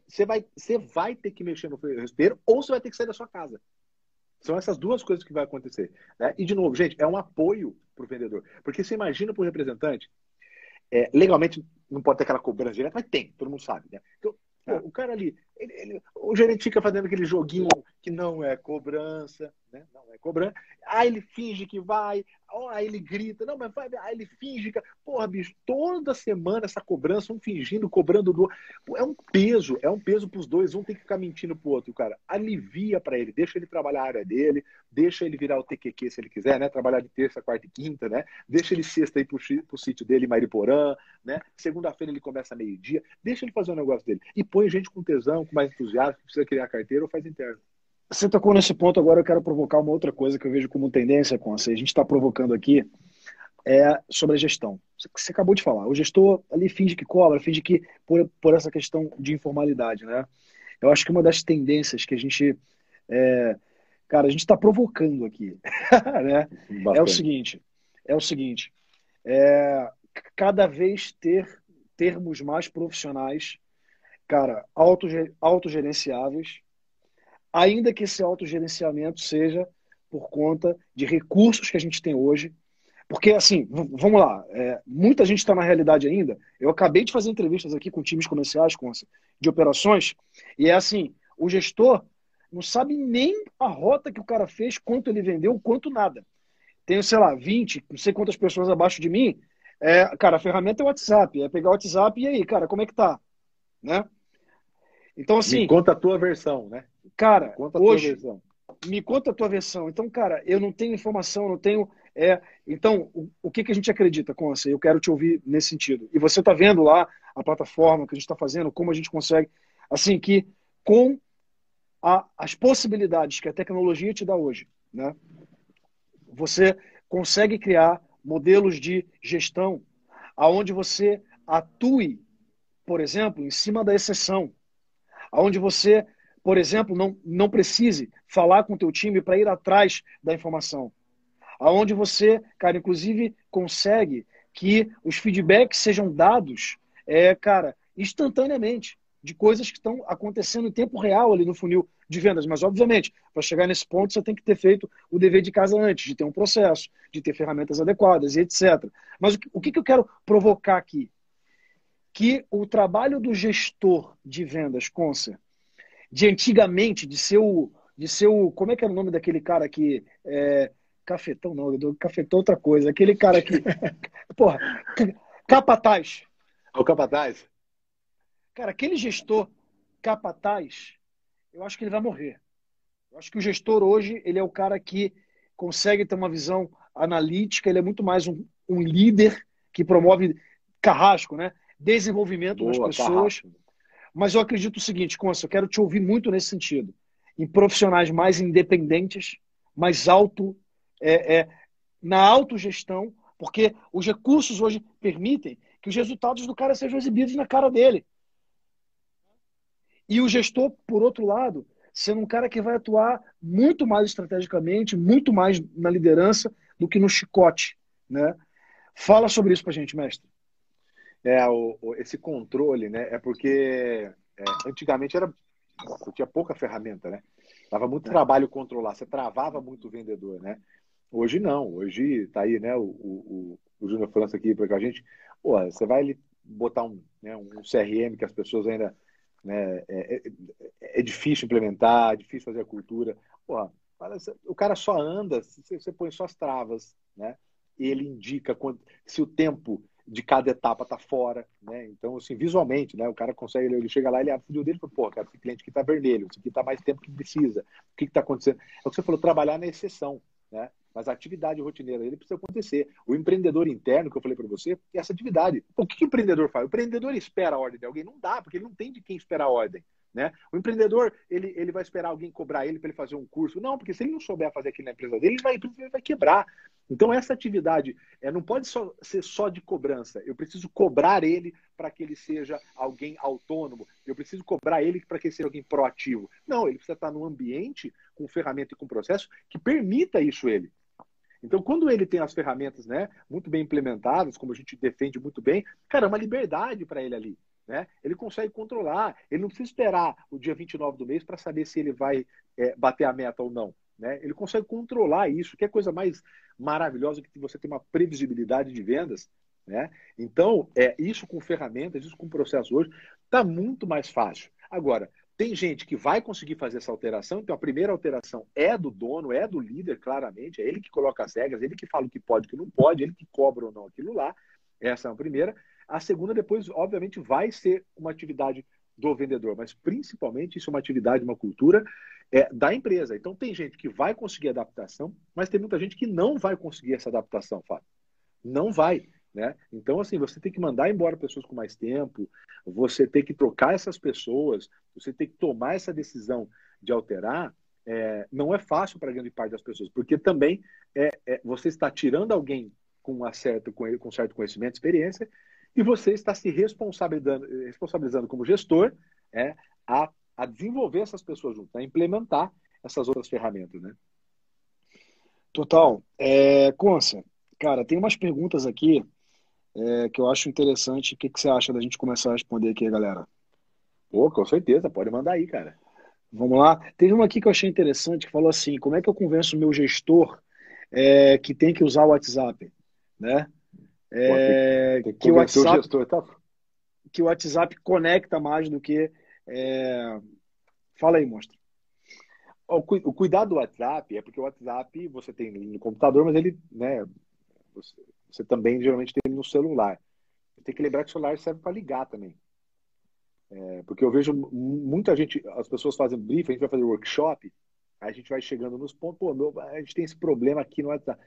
você vai, vai ter que mexer no vespeiro ou você vai ter que sair da sua casa. São essas duas coisas que vai acontecer. Né? E, de novo, gente, é um apoio para o vendedor. Porque você imagina para o representante, é, legalmente não pode ter aquela cobrança direta, mas tem, todo mundo sabe. Né? Então, pô, o cara ali, ele, ele, o gerente fica fazendo aquele joguinho que não é cobrança, né? não é cobrança. Aí ele finge que vai, aí ele grita, não, mas vai, aí ele finge que. Porra, bicho, toda semana essa cobrança, um fingindo, cobrando do. É um peso, é um peso para os dois, um tem que ficar mentindo pro outro, cara. Alivia para ele, deixa ele trabalhar a área dele, deixa ele virar o TQQ se ele quiser, né? Trabalhar de terça, quarta e quinta, né? Deixa ele sexta ir pro, pro sítio dele, Mariporã, né? Segunda-feira ele começa meio-dia, deixa ele fazer o negócio dele. E põe gente com tesão, com mais entusiasmo, que precisa criar carteira ou faz interno. Você tocou nesse ponto, agora eu quero provocar uma outra coisa que eu vejo como tendência, com a gente está provocando aqui, é sobre a gestão. Você acabou de falar, o gestor ali finge que cobra, finge que por, por essa questão de informalidade, né? Eu acho que uma das tendências que a gente, é, cara, a gente está provocando aqui, *laughs* né? É o seguinte, é o seguinte, é, cada vez ter termos mais profissionais, cara, autogerenciáveis, ainda que esse autogerenciamento seja por conta de recursos que a gente tem hoje. Porque, assim, vamos lá, é, muita gente está na realidade ainda. Eu acabei de fazer entrevistas aqui com times comerciais, com, de operações, e é assim: o gestor não sabe nem a rota que o cara fez, quanto ele vendeu, quanto nada. Tenho, sei lá, 20, não sei quantas pessoas abaixo de mim. É, cara, a ferramenta é o WhatsApp. É pegar o WhatsApp e aí, cara, como é que tá? Né? Então, assim. Me conta a tua versão, né? Cara, hoje, me conta a tua versão. Então, cara, eu não tenho informação, não tenho. É, então, o, o que, que a gente acredita, Conce? Eu quero te ouvir nesse sentido. E você está vendo lá a plataforma que a gente está fazendo, como a gente consegue. Assim, que com a, as possibilidades que a tecnologia te dá hoje, né? Você consegue criar modelos de gestão aonde você atue, por exemplo, em cima da exceção, aonde você por exemplo, não, não precise falar com o teu time para ir atrás da informação. Aonde você, cara, inclusive consegue que os feedbacks sejam dados, é, cara, instantaneamente, de coisas que estão acontecendo em tempo real ali no funil de vendas. Mas, obviamente, para chegar nesse ponto, você tem que ter feito o dever de casa antes, de ter um processo, de ter ferramentas adequadas e etc. Mas o que, o que eu quero provocar aqui? Que o trabalho do gestor de vendas, Concer, de antigamente, de ser o. De ser o como é que era o nome daquele cara que. É, cafetão, não, cafetão é outra coisa. Aquele cara que. *laughs* porra, capataz. O capataz? Cara, aquele gestor capataz, eu acho que ele vai morrer. Eu acho que o gestor hoje, ele é o cara que consegue ter uma visão analítica, ele é muito mais um, um líder que promove carrasco, né? Desenvolvimento Boa, das pessoas. Carrasco. Mas eu acredito o seguinte, Consa, eu quero te ouvir muito nesse sentido. Em profissionais mais independentes, mais alto, é, é, na autogestão, porque os recursos hoje permitem que os resultados do cara sejam exibidos na cara dele. E o gestor, por outro lado, sendo um cara que vai atuar muito mais estrategicamente, muito mais na liderança do que no chicote. Né? Fala sobre isso para a gente, mestre. É, o, o, esse controle, né? É porque é, antigamente era você tinha pouca ferramenta, né? Dava muito é. trabalho controlar, você travava muito o vendedor, né? Hoje não, hoje tá aí, né, o, o, o Júnior França aqui para a gente. Pô, você vai botar um, né, um CRM que as pessoas ainda. Né, é, é, é difícil implementar, é difícil fazer a cultura. Pô, o cara só anda, você põe só as travas, né? Ele indica quando, se o tempo de cada etapa tá fora, né? Então, assim, visualmente, né? O cara consegue, ele chega lá, ele abre o vídeo dele e fala, pô, cara, esse cliente aqui tá vermelho, esse aqui tá mais tempo que precisa. O que que tá acontecendo? É o que você falou, trabalhar na exceção, né? Mas a atividade rotineira dele precisa acontecer. O empreendedor interno, que eu falei para você, é essa atividade. O que, que o empreendedor faz? O empreendedor espera a ordem de alguém? Não dá, porque ele não tem de quem esperar a ordem. Né? O empreendedor ele, ele vai esperar alguém cobrar ele para ele fazer um curso. Não, porque se ele não souber fazer aquilo na empresa dele, ele vai, ele vai quebrar. Então, essa atividade é, não pode só, ser só de cobrança. Eu preciso cobrar ele para que ele seja alguém autônomo. Eu preciso cobrar ele para que ele seja alguém proativo. Não, ele precisa estar num ambiente com ferramenta e com processo que permita isso ele. Então, quando ele tem as ferramentas né, muito bem implementadas, como a gente defende muito bem, cara, é uma liberdade para ele ali. Né? Ele consegue controlar, ele não precisa esperar o dia 29 do mês para saber se ele vai é, bater a meta ou não. Né? Ele consegue controlar isso, que é coisa mais maravilhosa que você tem uma previsibilidade de vendas. Né? Então, é, isso com ferramentas, isso com processo hoje, está muito mais fácil. Agora, tem gente que vai conseguir fazer essa alteração, então a primeira alteração é do dono, é do líder, claramente, é ele que coloca as regras, ele que fala o que pode e o que não pode, ele que cobra ou não aquilo lá. Essa é a primeira. A segunda, depois, obviamente, vai ser uma atividade do vendedor, mas principalmente isso é uma atividade, uma cultura é, da empresa. Então, tem gente que vai conseguir adaptação, mas tem muita gente que não vai conseguir essa adaptação, Fábio. Não vai. Né? Então, assim, você tem que mandar embora pessoas com mais tempo, você tem que trocar essas pessoas, você tem que tomar essa decisão de alterar. É, não é fácil para grande parte das pessoas, porque também é, é, você está tirando alguém com, uma certa, com, com certo conhecimento, experiência, e você está se responsabilizando, responsabilizando como gestor é, a, a desenvolver essas pessoas junto, a implementar essas outras ferramentas, né? Total. É, Consa, cara, tem umas perguntas aqui é, que eu acho interessante. O que, que você acha da gente começar a responder aqui, galera? Pô, com certeza, pode mandar aí, cara. Vamos lá. Teve uma aqui que eu achei interessante que falou assim: como é que eu convenço o meu gestor é, que tem que usar o WhatsApp? Né? É, que, que, o WhatsApp, o gestor, tá? que o WhatsApp conecta mais do que. É... Fala aí, monstro. O, cuidado do WhatsApp é porque o WhatsApp você tem no computador, mas ele, né, você, você também geralmente tem no celular. Tem que lembrar que o celular serve para ligar também. É, porque eu vejo muita gente, as pessoas fazem briefing, a gente vai fazer workshop, aí a gente vai chegando nos pontos, pô, meu, a gente tem esse problema aqui no WhatsApp.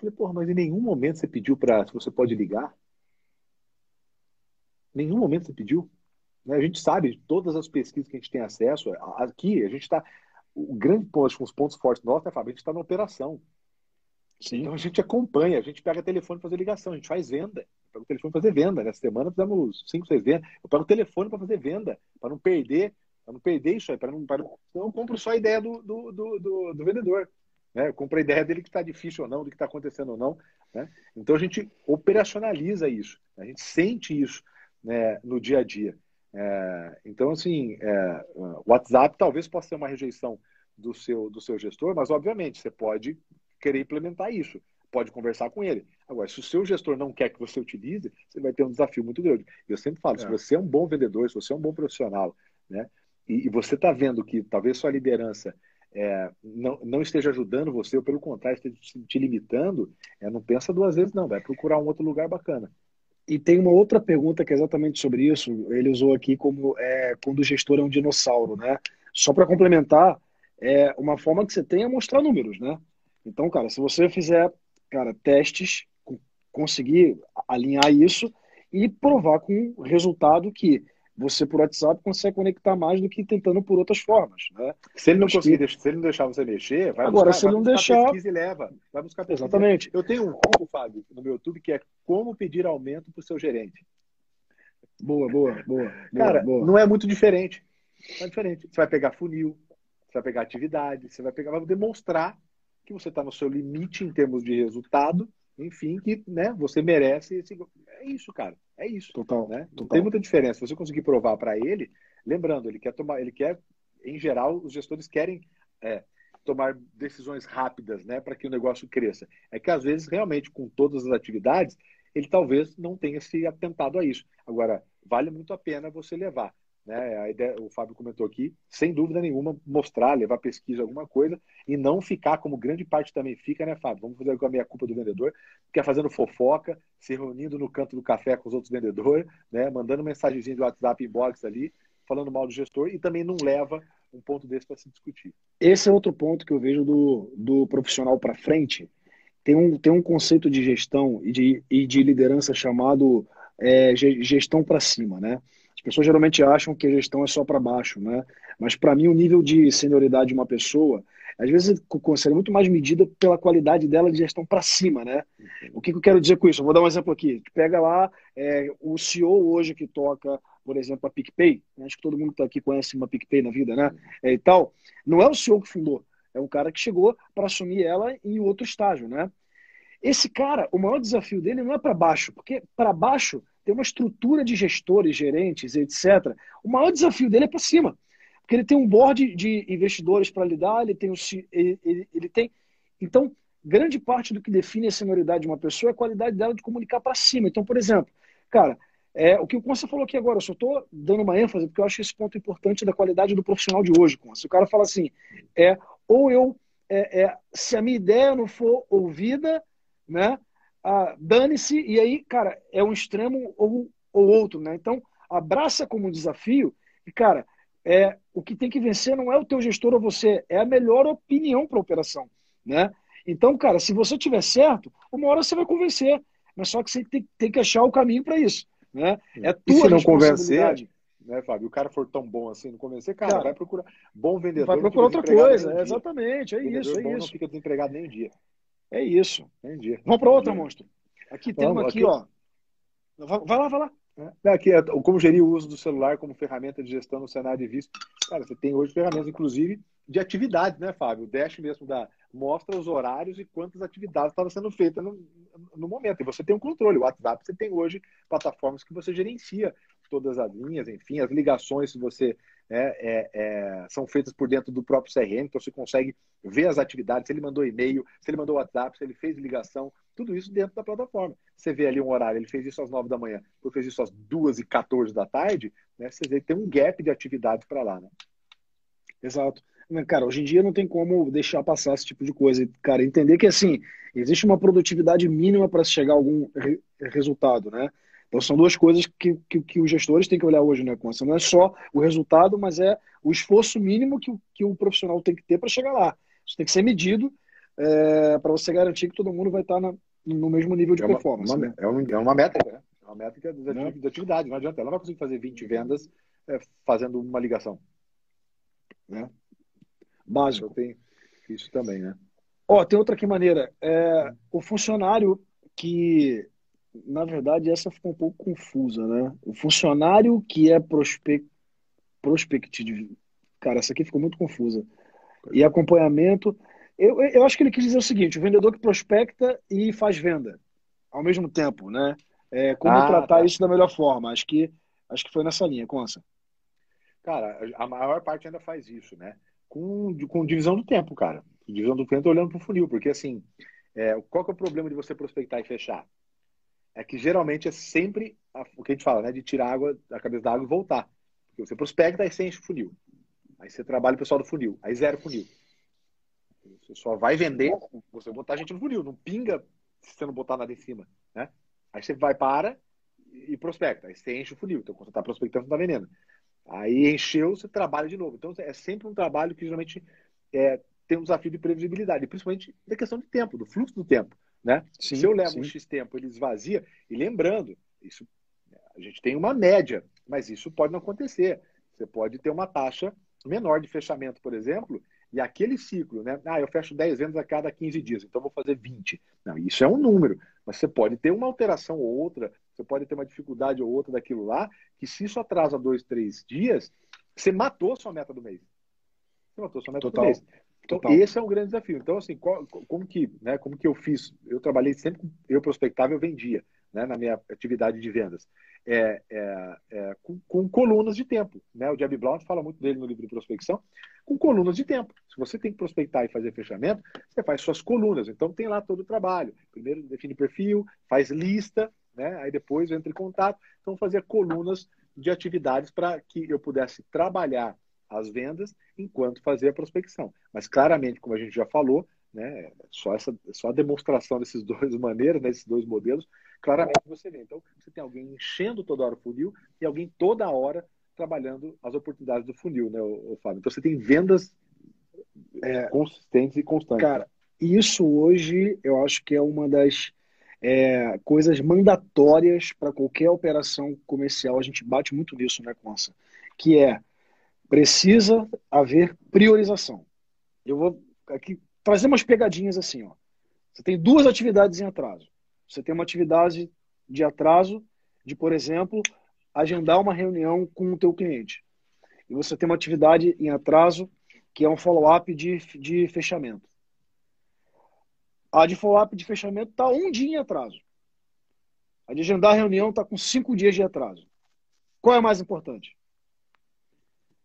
Eu falei, porra, mas em nenhum momento você pediu para se você pode ligar? Em nenhum momento você pediu? Né, a gente sabe de todas as pesquisas que a gente tem acesso. Aqui, a gente está. O grande ponto, os pontos fortes nossos, né, Fábio? A gente está na operação. Sim. Então a gente acompanha, a gente pega telefone para fazer ligação, a gente faz venda. Eu pego o telefone para fazer venda. Nessa semana fizemos cinco, seis vendas. Eu pego o telefone para fazer venda, para não perder, para não perder isso aí, para não, para não. eu compro só a ideia do, do, do, do, do vendedor. Né? Eu compro a ideia dele que está difícil ou não, do que está acontecendo ou não. Né? Então a gente operacionaliza isso, a gente sente isso né, no dia a dia. É, então, assim, é, o WhatsApp talvez possa ser uma rejeição do seu, do seu gestor, mas obviamente você pode querer implementar isso, pode conversar com ele. Agora, se o seu gestor não quer que você utilize, você vai ter um desafio muito grande. Eu sempre falo, é. se você é um bom vendedor, se você é um bom profissional, né, e, e você está vendo que talvez sua liderança é, não, não esteja ajudando você, ou pelo contrário, esteja te limitando, é, não pensa duas vezes, não. Vai procurar um outro lugar bacana. E tem uma outra pergunta que é exatamente sobre isso. Ele usou aqui como é, quando o gestor é um dinossauro, né? Só para complementar, é uma forma que você tem é mostrar números, né? Então, cara, se você fizer, cara, testes, conseguir alinhar isso e provar com resultado que você por WhatsApp consegue conectar mais do que tentando por outras formas, né? Se ele não conseguir, que... se ele não deixar você mexer, vai agora buscar, se ele não deixar pesquisa e leva, vai buscar pesquisa. Exatamente. Eu tenho um vídeo, Fábio, no meu YouTube que é como pedir aumento para o seu gerente. Boa, boa, boa. Cara, boa. não é muito diferente. Não é diferente. Você vai pegar funil, você vai pegar atividade, você vai pegar, vai demonstrar que você está no seu limite em termos de resultado enfim, que né, você merece esse, é isso, cara. É isso. Total. Né? Não tem muita diferença. Você conseguir provar para ele, lembrando, ele quer tomar, ele quer, em geral, os gestores querem é, tomar decisões rápidas, né, para que o negócio cresça. É que às vezes, realmente, com todas as atividades, ele talvez não tenha se atentado a isso. Agora, vale muito a pena você levar. Né? A ideia, o Fábio comentou aqui, sem dúvida nenhuma, mostrar, levar pesquisa, alguma coisa, e não ficar, como grande parte também fica, né, Fábio? Vamos fazer com a minha culpa do vendedor, que é fazendo fofoca, se reunindo no canto do café com os outros vendedores, né, mandando mensagenzinha de WhatsApp inbox ali, falando mal do gestor, e também não leva um ponto desse para se discutir. Esse é outro ponto que eu vejo do, do profissional para frente. Tem um, tem um conceito de gestão e de, e de liderança chamado é, gestão para cima, né? As pessoas geralmente acham que a gestão é só para baixo, né? Mas para mim o nível de senioridade de uma pessoa, às vezes é muito mais medida pela qualidade dela de gestão para cima, né? O que, que, eu quero dizer com isso? Eu vou dar um exemplo aqui. Pega lá é, o CEO hoje que toca, por exemplo, a PicPay. Né? Acho que todo mundo que está aqui conhece uma PicPay na vida, né? É, e tal. Não é o CEO que fundou, é um cara que chegou para assumir ela em outro estágio, né? Esse cara, o maior desafio dele não é para baixo, porque para baixo tem uma estrutura de gestores, gerentes, etc. O maior desafio dele é para cima. Porque ele tem um board de investidores para lidar, ele tem, o, ele, ele, tem. Então, grande parte do que define a senioridade de uma pessoa é a qualidade dela de comunicar para cima. Então, por exemplo, cara, é, o que o Consa falou aqui agora, eu só estou dando uma ênfase porque eu acho esse ponto importante da qualidade do profissional de hoje, Consa. O cara fala assim, é, ou eu, é, é, se a minha ideia não for ouvida, né, ah, dane-se, e aí, cara, é um extremo ou, ou outro, né? Então, abraça como desafio, e, cara, é, o que tem que vencer não é o teu gestor ou você, é a melhor opinião para a operação, né? Então, cara, se você tiver certo, uma hora você vai convencer, mas só que você tem, tem que achar o caminho para isso, né? É tua e se não convencer, né, Fábio? O cara for tão bom assim, não convencer, cara, cara vai procurar bom vendedor. Vai procurar outra coisa, é, exatamente, é isso, é isso. Não fica desempregado nem um dia. É isso. Entendi. Vamos para outra, monstro. Aqui tem uma aqui, aqui, ó. Vai lá, vai lá. É, aqui é como gerir o uso do celular como ferramenta de gestão no cenário de visto. Cara, você tem hoje ferramentas, inclusive, de atividades, né, Fábio? O Dash mesmo da mostra os horários e quantas atividades estavam sendo feitas no, no momento. E você tem um controle. O WhatsApp você tem hoje plataformas que você gerencia todas as linhas, enfim, as ligações, se você é, é, é, são feitas por dentro do próprio CRM, então você consegue ver as atividades, se ele mandou e-mail, se ele mandou WhatsApp, se ele fez ligação, tudo isso dentro da plataforma. Você vê ali um horário, ele fez isso às 9 da manhã, ou fez isso às 2 e 14 da tarde, né? Você vê que tem um gap de atividades para lá, né? Exato. Cara, hoje em dia não tem como deixar passar esse tipo de coisa. Cara, entender que assim, existe uma produtividade mínima para se chegar a algum re resultado, né? Então são duas coisas que, que, que, os gestores têm que olhar hoje, né, Consta? Não é só o resultado, mas é o esforço mínimo que, que o profissional tem que ter para chegar lá. Isso tem que ser medido é, para você garantir que todo mundo vai estar na, no mesmo nível de é uma, performance. Uma, né? é, uma, é uma métrica, né? É uma métrica de, né? de atividade. Não adianta, ela não vai conseguir fazer 20 vendas é, fazendo uma ligação. Né? Básico. Tem isso também, né? Ó, tem outra aqui maneira. É, o funcionário que na verdade, essa ficou um pouco confusa, né? O funcionário que é prospect... prospectivo. Cara, essa aqui ficou muito confusa. E acompanhamento. Eu, eu acho que ele quis dizer o seguinte: o vendedor que prospecta e faz venda ao mesmo tempo, né? É, como ah, tratar tá. isso da melhor forma. Acho que, acho que foi nessa linha, Consa. Cara, a maior parte ainda faz isso, né? Com, com divisão do tempo, cara. Divisão do tempo olhando para o funil, porque assim, é, qual que é o problema de você prospectar e fechar? É que geralmente é sempre a, o que a gente fala, né? De tirar água da cabeça da água e voltar. Porque você prospecta, aí você enche o funil. Aí você trabalha o pessoal do funil. Aí zero funil. Você só vai vender você botar gente no funil. Não pinga se você não botar nada em cima. Né? Aí você vai para e prospecta. Aí você enche o funil. Então, quando você está prospectando, você está vendendo. Aí encheu, você trabalha de novo. Então, é sempre um trabalho que geralmente é, tem um desafio de previsibilidade, principalmente da questão de tempo, do fluxo do tempo. Né? Sim, Se eu levo sim. um X tempo, ele esvazia, e lembrando, isso a gente tem uma média, mas isso pode não acontecer. Você pode ter uma taxa menor de fechamento, por exemplo, e aquele ciclo, né? Ah, eu fecho 10 vendas a cada 15 dias, então vou fazer 20. Não, isso é um número, mas você pode ter uma alteração ou outra, você pode ter uma dificuldade ou outra daquilo lá, que se isso atrasa dois, três dias, você matou sua meta do mês. Você matou sua meta Total. do mês. Então, esse é um grande desafio. Então, assim, qual, como que, né, como que eu fiz? Eu trabalhei sempre, eu prospectava, eu vendia. né, na minha atividade de vendas? É, é, é com, com, colunas de tempo. Né? O Jeb Blount fala muito dele no livro de prospecção, com colunas de tempo. Se você tem que prospectar e fazer fechamento, você faz suas colunas. Então tem lá todo o trabalho. Primeiro define perfil, faz lista, né? aí depois entra em contato. Então fazer colunas de atividades para que eu pudesse trabalhar as vendas enquanto fazia a prospecção. Mas claramente, como a gente já falou, né, só essa só a demonstração desses *laughs* dois maneiras, desses né, dois modelos, claramente você vê. Então, você tem alguém enchendo toda hora o funil e alguém toda hora trabalhando as oportunidades do funil, né, o, Fábio? Então, você tem vendas é, consistentes e constantes. Cara, isso hoje eu acho que é uma das é, coisas mandatórias para qualquer operação comercial. A gente bate muito nisso, né, Consa? Que é precisa haver priorização. Eu vou aqui trazer umas pegadinhas assim, ó. Você tem duas atividades em atraso. Você tem uma atividade de atraso de, por exemplo, agendar uma reunião com o teu cliente. E você tem uma atividade em atraso que é um follow-up de, de fechamento. A de follow-up de fechamento está um dia em atraso. A de agendar a reunião está com cinco dias de atraso. Qual é mais importante?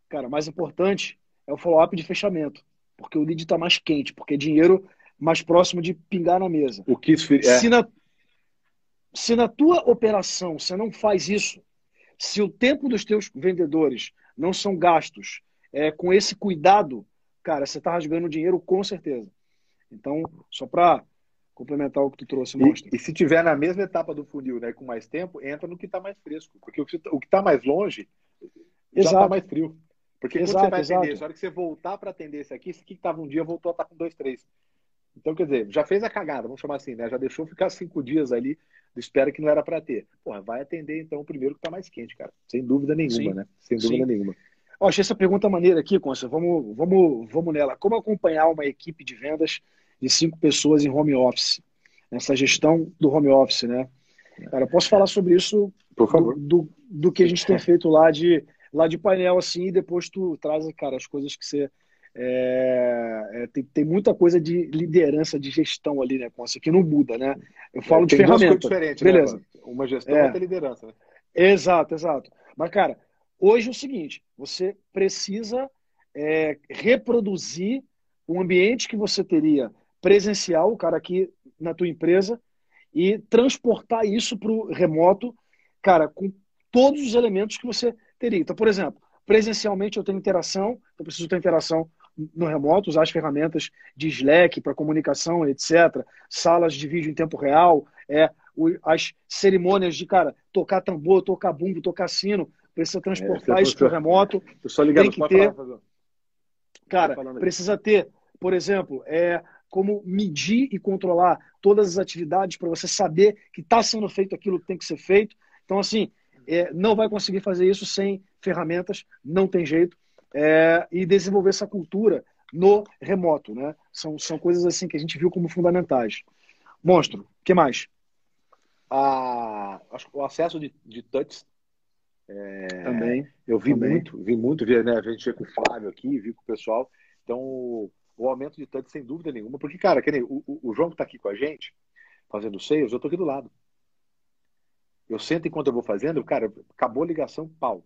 Cara, mais importante é o follow-up de fechamento, porque o lead está mais quente, porque é dinheiro mais próximo de pingar na mesa. O que é. se, na, se na tua operação você não faz isso, se o tempo dos teus vendedores não são gastos é, com esse cuidado, cara, você está rasgando dinheiro com certeza. Então, só para complementar o que tu trouxe, mostra. E, e, se tiver na mesma etapa do funil, né, com mais tempo, entra no que está mais fresco, porque o que está mais longe já está mais frio. Porque exato, quando você vai exato. atender, na hora que você voltar para atender esse aqui, esse aqui que estava um dia voltou a estar tá com dois, três. Então, quer dizer, já fez a cagada, vamos chamar assim, né? Já deixou ficar cinco dias ali, espera que não era para ter. Porra, vai atender então o primeiro que está mais quente, cara. Sem dúvida nenhuma, Sim. né? Sem dúvida Sim. nenhuma. Eu achei essa pergunta maneira aqui, Consta. Vamos, vamos, vamos nela. Como acompanhar uma equipe de vendas de cinco pessoas em home office? Nessa gestão do home office, né? Cara, posso falar sobre isso Por favor. Do, do, do que a gente tem feito lá de lá de painel assim, e depois tu traz, cara, as coisas que você. É, é, tem, tem muita coisa de liderança, de gestão ali, né, Conce, que não muda, né? Eu falo é, de ferramenta. né, Beleza. Né, Uma gestão é outra liderança, né? Exato, exato. Mas, cara, hoje é o seguinte: você precisa é, reproduzir o ambiente que você teria presencial, o cara aqui na tua empresa, e transportar isso para o remoto, cara, com todos os elementos que você teria. Então, por exemplo, presencialmente eu tenho interação, eu preciso ter interação no remoto, usar as ferramentas de Slack para comunicação, etc. Salas de vídeo em tempo real, é, as cerimônias de, cara, tocar tambor, tocar bumbo, tocar sino, precisa transportar é, isso para o remoto. Eu só ligado, tem que ter. Falar, cara, precisa ter, por exemplo, é, como medir e controlar todas as atividades para você saber que está sendo feito aquilo que tem que ser feito. Então, assim, é, não vai conseguir fazer isso sem ferramentas, não tem jeito, é, e desenvolver essa cultura no remoto. Né? São, são coisas assim que a gente viu como fundamentais. Monstro, o que mais? Ah, acho que o acesso de, de touch é, também. Eu vi também. muito, vi muito, vi, né, a gente veio com o Flávio aqui, vi com o pessoal. Então, o, o aumento de touch, sem dúvida nenhuma, porque, cara, que nem, o, o João que está aqui com a gente, fazendo sales, eu estou aqui do lado. Eu sento enquanto eu vou fazendo, cara, acabou a ligação, pau.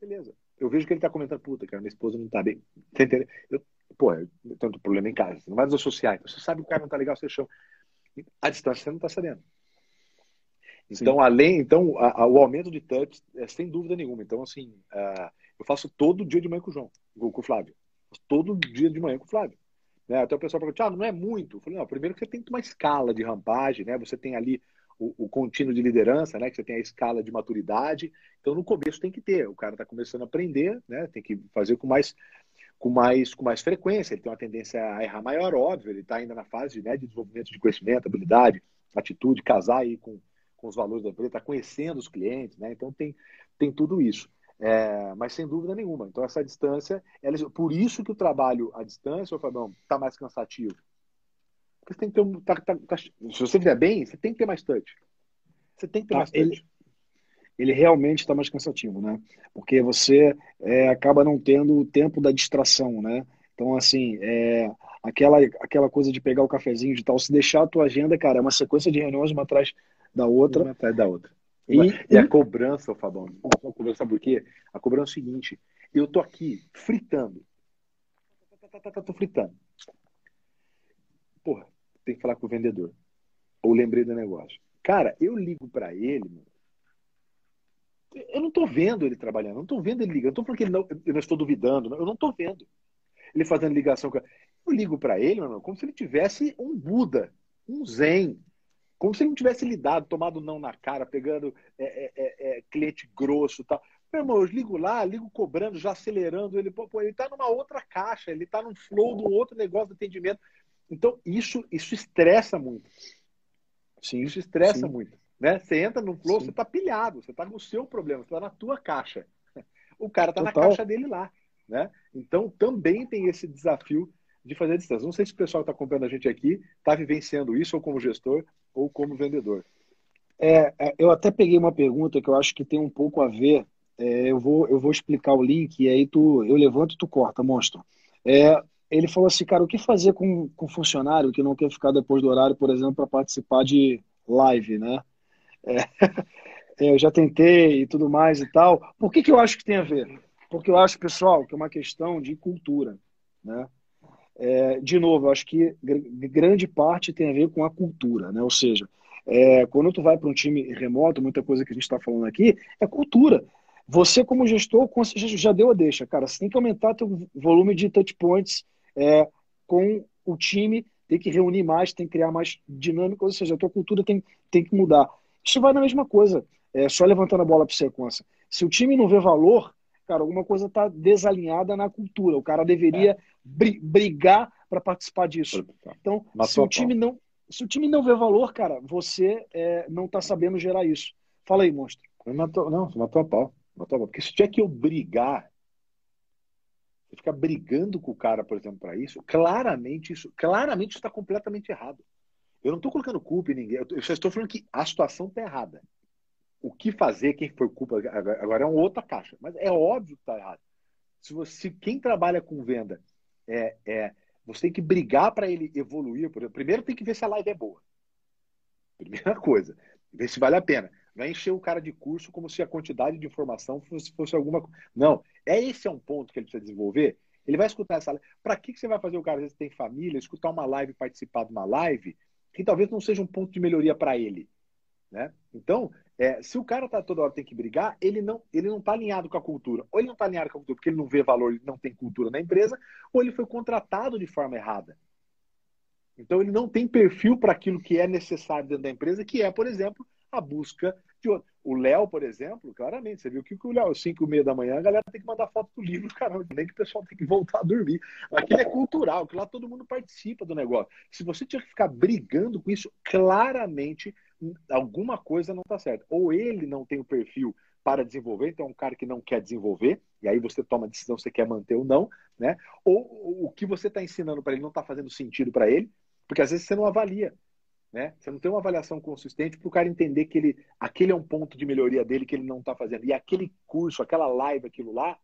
Beleza. Eu vejo que ele tá comentando, puta, cara, minha esposa não tá bem. Tá entendendo? Eu, pô, eu tenho um problema em casa. Não vai associar. Então, você sabe que o cara não tá legal, você chama. A distância você não tá sabendo. Então, Sim. além, então, a, a, o aumento de touch é sem dúvida nenhuma. Então, assim, uh, eu faço todo dia de manhã com o João, com, com o Flávio. Todo dia de manhã com o Flávio. Né? Até o pessoal pergunta, ah, não é muito. Eu falei, não, primeiro que você tem uma escala de rampagem, né? Você tem ali o, o, contínuo de liderança, né? Que você tem a escala de maturidade. Então, no começo tem que ter. O cara está começando a aprender, né? Tem que fazer com mais, com mais, com mais frequência. Ele tem uma tendência a errar maior, óbvio. Ele está ainda na fase né, de desenvolvimento de conhecimento, habilidade, atitude, casar aí com, com os valores da empresa, está conhecendo os clientes, né? Então tem, tem tudo isso. É, mas sem dúvida nenhuma. Então essa distância, ela, por isso que o trabalho à distância, ô Fabião, está mais cansativo. Porque você tem que ter um. Tá, tá, tá, se você fizer bem, você tem que ter mais touch. Você tem que ter tá, mais touch. Ele, ele realmente está mais cansativo, né? Porque você é, acaba não tendo o tempo da distração, né? Então, assim, é, aquela, aquela coisa de pegar o cafezinho de tal, se deixar a tua agenda, cara, é uma sequência de reuniões uma atrás da outra. Uma atrás da outra. E, e a cobrança, Fabão, a cobrança, sabe por quê? A cobrança é o seguinte: eu tô aqui fritando. Tô fritando. Porra, tem que falar com o vendedor. Ou lembrei do negócio. Cara, eu ligo para ele, eu não tô vendo ele trabalhando, não tô vendo ele ligando, não tô falando que ele não, eu não estou duvidando, eu não tô vendo ele fazendo ligação. Eu ligo para ele, irmão, como se ele tivesse um Buda, um Zen, como se ele não tivesse lidado, tomado não na cara, pegando é, é, é, é cliente grosso e tal. Meu irmão, eu ligo lá, ligo cobrando, já acelerando ele. Pô, ele está numa outra caixa, ele está num flow do outro negócio de atendimento. Então, isso, isso estressa muito. Sim, isso estressa sim. muito. Né? Você entra no flow, sim. você está pilhado, você está no seu problema, você está na tua caixa. *laughs* O cara está na caixa dele lá. Né? Então, também tem esse desafio de fazer a distância. Não sei se o pessoal que está acompanhando a gente aqui está vivenciando isso, ou como gestor, ou como vendedor. É, é, eu até peguei uma pergunta que eu acho que tem um pouco a ver. É, eu, vou, eu vou explicar o link e aí tu, eu levanto e tu corta, monstro. É, ele falou assim, cara, o que fazer com, com funcionário que não quer ficar depois do horário, por exemplo, para participar de live, né? É, *laughs* é, eu já tentei e tudo mais e tal. Por que, que eu acho que tem a ver? Porque eu acho, pessoal, que é uma questão de cultura, né? É, de novo, eu acho que grande parte tem a ver com a cultura, né? Ou seja, é, quando tu vai para um time remoto, muita coisa que a gente está falando aqui é cultura. Você, como gestor, já deu a deixa, cara. Você tem que aumentar teu volume de touch points é, com o time, tem que reunir mais, tem que criar mais dinâmica, ou seja, a tua cultura tem, tem que mudar. Isso vai na mesma coisa, é, só levantando a bola para sequência. Se o time não vê valor, cara, alguma coisa está desalinhada na cultura. O cara deveria é. brigar para participar disso. Então, se o time não se o time não vê valor, cara, você é, não está sabendo gerar isso. Fala aí, monstro. Matou, não, matou a pau. Matou a pau. Porque se tiver que eu brigar, você ficar brigando com o cara, por exemplo, para isso, claramente isso, claramente está completamente errado. Eu não estou colocando culpa em ninguém. Eu só estou falando que a situação está errada o que fazer, quem foi culpa, agora é uma outra caixa. Mas é óbvio que está errado. Se, você, quem trabalha com venda é, é você tem que brigar para ele evoluir. Por exemplo, primeiro tem que ver se a live é boa. Primeira coisa, ver se vale a pena. Vai encher o cara de curso como se a quantidade de informação fosse, fosse alguma coisa. Não, é esse é um ponto que ele precisa desenvolver. Ele vai escutar essa live. Para que, que você vai fazer o cara, às vezes tem família, escutar uma live, participar de uma live, que talvez não seja um ponto de melhoria para ele? Né? Então, é, se o cara tá toda hora tem que brigar, ele não ele não está alinhado com a cultura. Ou ele não está alinhado com a cultura porque ele não vê valor, ele não tem cultura na empresa, ou ele foi contratado de forma errada. Então ele não tem perfil para aquilo que é necessário dentro da empresa, que é, por exemplo, a busca de outro. O Léo, por exemplo, claramente, você viu que o Léo, 5 e meia da manhã, a galera tem que mandar foto do livro, *laughs* caramba, nem que o pessoal tem que voltar a dormir. Aquilo é cultural, que lá todo mundo participa do negócio. Se você tinha que ficar brigando com isso, claramente alguma coisa não está certa. Ou ele não tem o perfil para desenvolver, então é um cara que não quer desenvolver, e aí você toma a decisão se quer manter ou não, né? Ou o que você está ensinando para ele não está fazendo sentido para ele, porque às vezes você não avalia, né? Você não tem uma avaliação consistente para o cara entender que ele, aquele é um ponto de melhoria dele que ele não está fazendo. E aquele curso, aquela live, aquilo lá,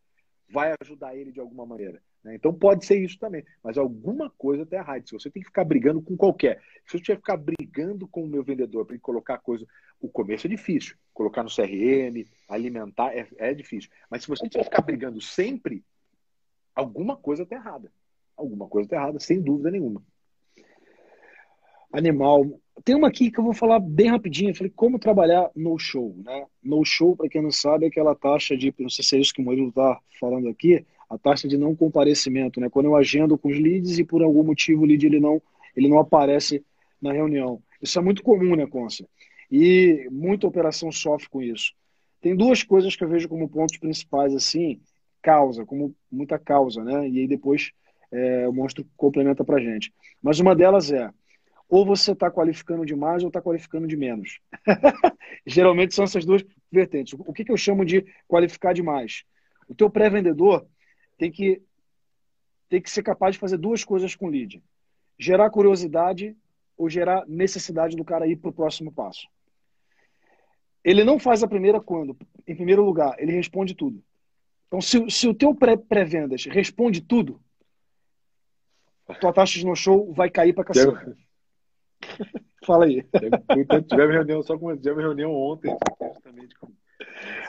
vai ajudar ele de alguma maneira. Né? Então pode ser isso também, mas alguma coisa está errada. Se você tem que ficar brigando com qualquer, se eu tiver que ficar brigando com o meu vendedor para colocar coisa, o começo é difícil, colocar no CRM, alimentar é, é difícil. Mas se você tiver que ficar brigando sempre, alguma coisa está errada. Alguma coisa está errada, sem dúvida nenhuma. Animal. Tem uma aqui que eu vou falar bem rapidinho. Eu falei como trabalhar no show, né? No show, para quem não sabe, é aquela taxa de, não sei se é isso que o Murilo está falando aqui, a taxa de não comparecimento, né? Quando eu agendo com os leads e por algum motivo o lead ele não, ele não aparece na reunião. Isso é muito comum, né, Conce? E muita operação sofre com isso. Tem duas coisas que eu vejo como pontos principais, assim, causa, como muita causa, né? E aí depois é, o monstro complementa pra gente. Mas uma delas é, ou você está qualificando demais ou está qualificando de menos. *laughs* Geralmente são essas duas vertentes. O que, que eu chamo de qualificar demais? O teu pré-vendedor, tem que, tem que ser capaz de fazer duas coisas com o lead: gerar curiosidade ou gerar necessidade do cara ir para o próximo passo. Ele não faz a primeira quando? Em primeiro lugar, ele responde tudo. Então, se, se o teu pré-vendas responde tudo, tua taxa de no-show vai cair para cacete. Fala aí. Tivemos reunião só com tivemos reunião ontem, justamente com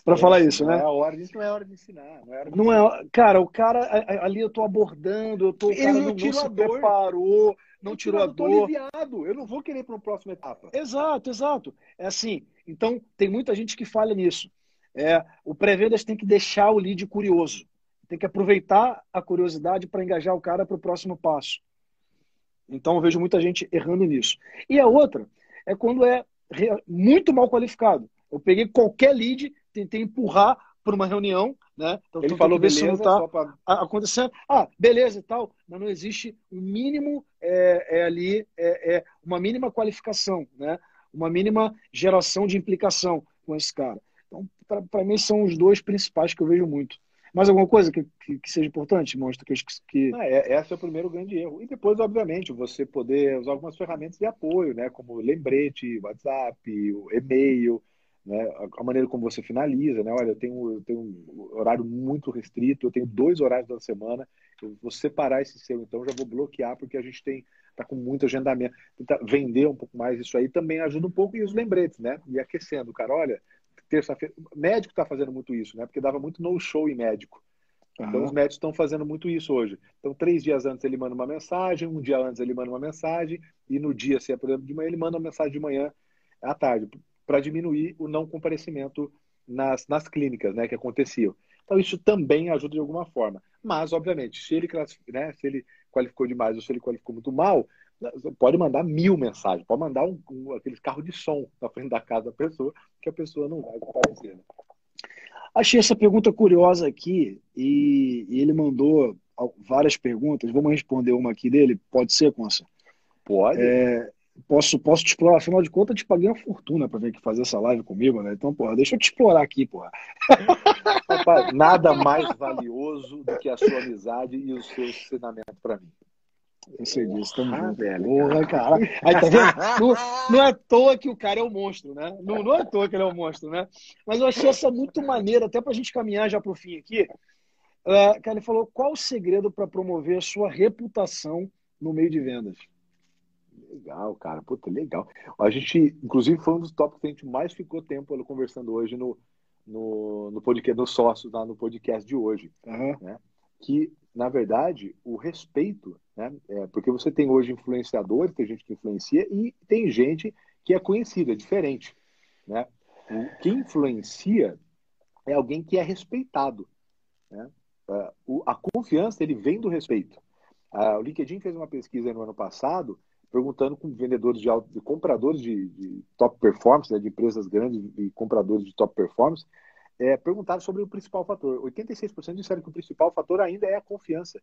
para falar isso, né? Não é hora, isso não é hora de ensinar. Não é, hora de não é cara, o cara ali eu tô abordando, eu tô. Ele não, não, tirou não a dor. preparou, não tirou a dor. aliviado. Eu não vou querer para uma próxima etapa. Exato, exato. É assim. Então, tem muita gente que falha nisso. É, o pré-vendas tem que deixar o lead curioso. Tem que aproveitar a curiosidade para engajar o cara para o próximo passo. Então, eu vejo muita gente errando nisso. E a outra é quando é muito mal qualificado. Eu peguei qualquer lead, tentei empurrar para uma reunião, né? Então, Ele falou beleza, tá pra... acontecendo. Ah, beleza e tal, mas não existe um mínimo é, é ali, é, é, uma mínima qualificação, né? Uma mínima geração de implicação com esse cara. Então, para mim, são os dois principais que eu vejo muito. Mais alguma coisa que, que, que seja importante, Monstro? Que, que... Ah, é, esse é o primeiro grande erro. E depois, obviamente, você poder usar algumas ferramentas de apoio, né? Como lembrete, WhatsApp, e-mail, né? A maneira como você finaliza, né? Olha, eu tenho, eu tenho um horário muito restrito, eu tenho dois horários da semana, eu vou separar esse seu, então já vou bloquear, porque a gente tem tá com muito agendamento. Tentar vender um pouco mais isso aí também ajuda um pouco, e os lembretes, né? E aquecendo, cara, olha, terça-feira. Médico está fazendo muito isso, né? Porque dava muito no-show em médico. Então, uhum. os médicos estão fazendo muito isso hoje. Então, três dias antes ele manda uma mensagem, um dia antes ele manda uma mensagem, e no dia, se é, por exemplo, de manhã, ele manda uma mensagem de manhã à tarde para diminuir o não comparecimento nas, nas clínicas né, que aconteciam. Então, isso também ajuda de alguma forma. Mas, obviamente, se ele, né, se ele qualificou demais ou se ele qualificou muito mal, pode mandar mil mensagens, pode mandar um, um, aqueles carros de som na frente da casa da pessoa, que a pessoa não vai comparecer. Né? Achei essa pergunta curiosa aqui e, e, ele mandou várias perguntas. Vamos responder uma aqui dele? Pode ser, Consa? Pode. É, Posso, posso te explorar, afinal de contas, eu te paguei uma fortuna para vir aqui fazer essa live comigo, né? Então, porra, deixa eu te explorar aqui, porra. Rapaz, nada mais valioso do que a sua amizade e o seu ensinamento para mim. Eu sei disso, tamo ah, velho. Porra, cara. Aí, tá vendo? Não, não, é à toa que o cara é o um monstro, né? Não, não é à toa que ele é o um monstro, né? Mas eu achei essa muito maneira, até pra gente caminhar já pro fim aqui. Uh, cara, ele falou: qual o segredo para promover a sua reputação no meio de vendas? Legal, cara. Puta, legal. A gente, inclusive, foi um dos tópicos que a gente mais ficou tempo conversando hoje no, no, no podcast, no sócio, lá no podcast de hoje. Uhum. Né? Que, na verdade, o respeito, né? É, porque você tem hoje influenciadores, tem gente que influencia e tem gente que é conhecida, é diferente. Né? O que influencia é alguém que é respeitado. Né? Uh, a confiança ele vem do respeito. O LinkedIn fez uma pesquisa no ano passado perguntando com vendedores de, auto, de compradores de, de, top performance, né, de empresas grandes e compradores de top performance, é, perguntaram sobre o principal fator. 86% disseram que o principal fator ainda é a confiança.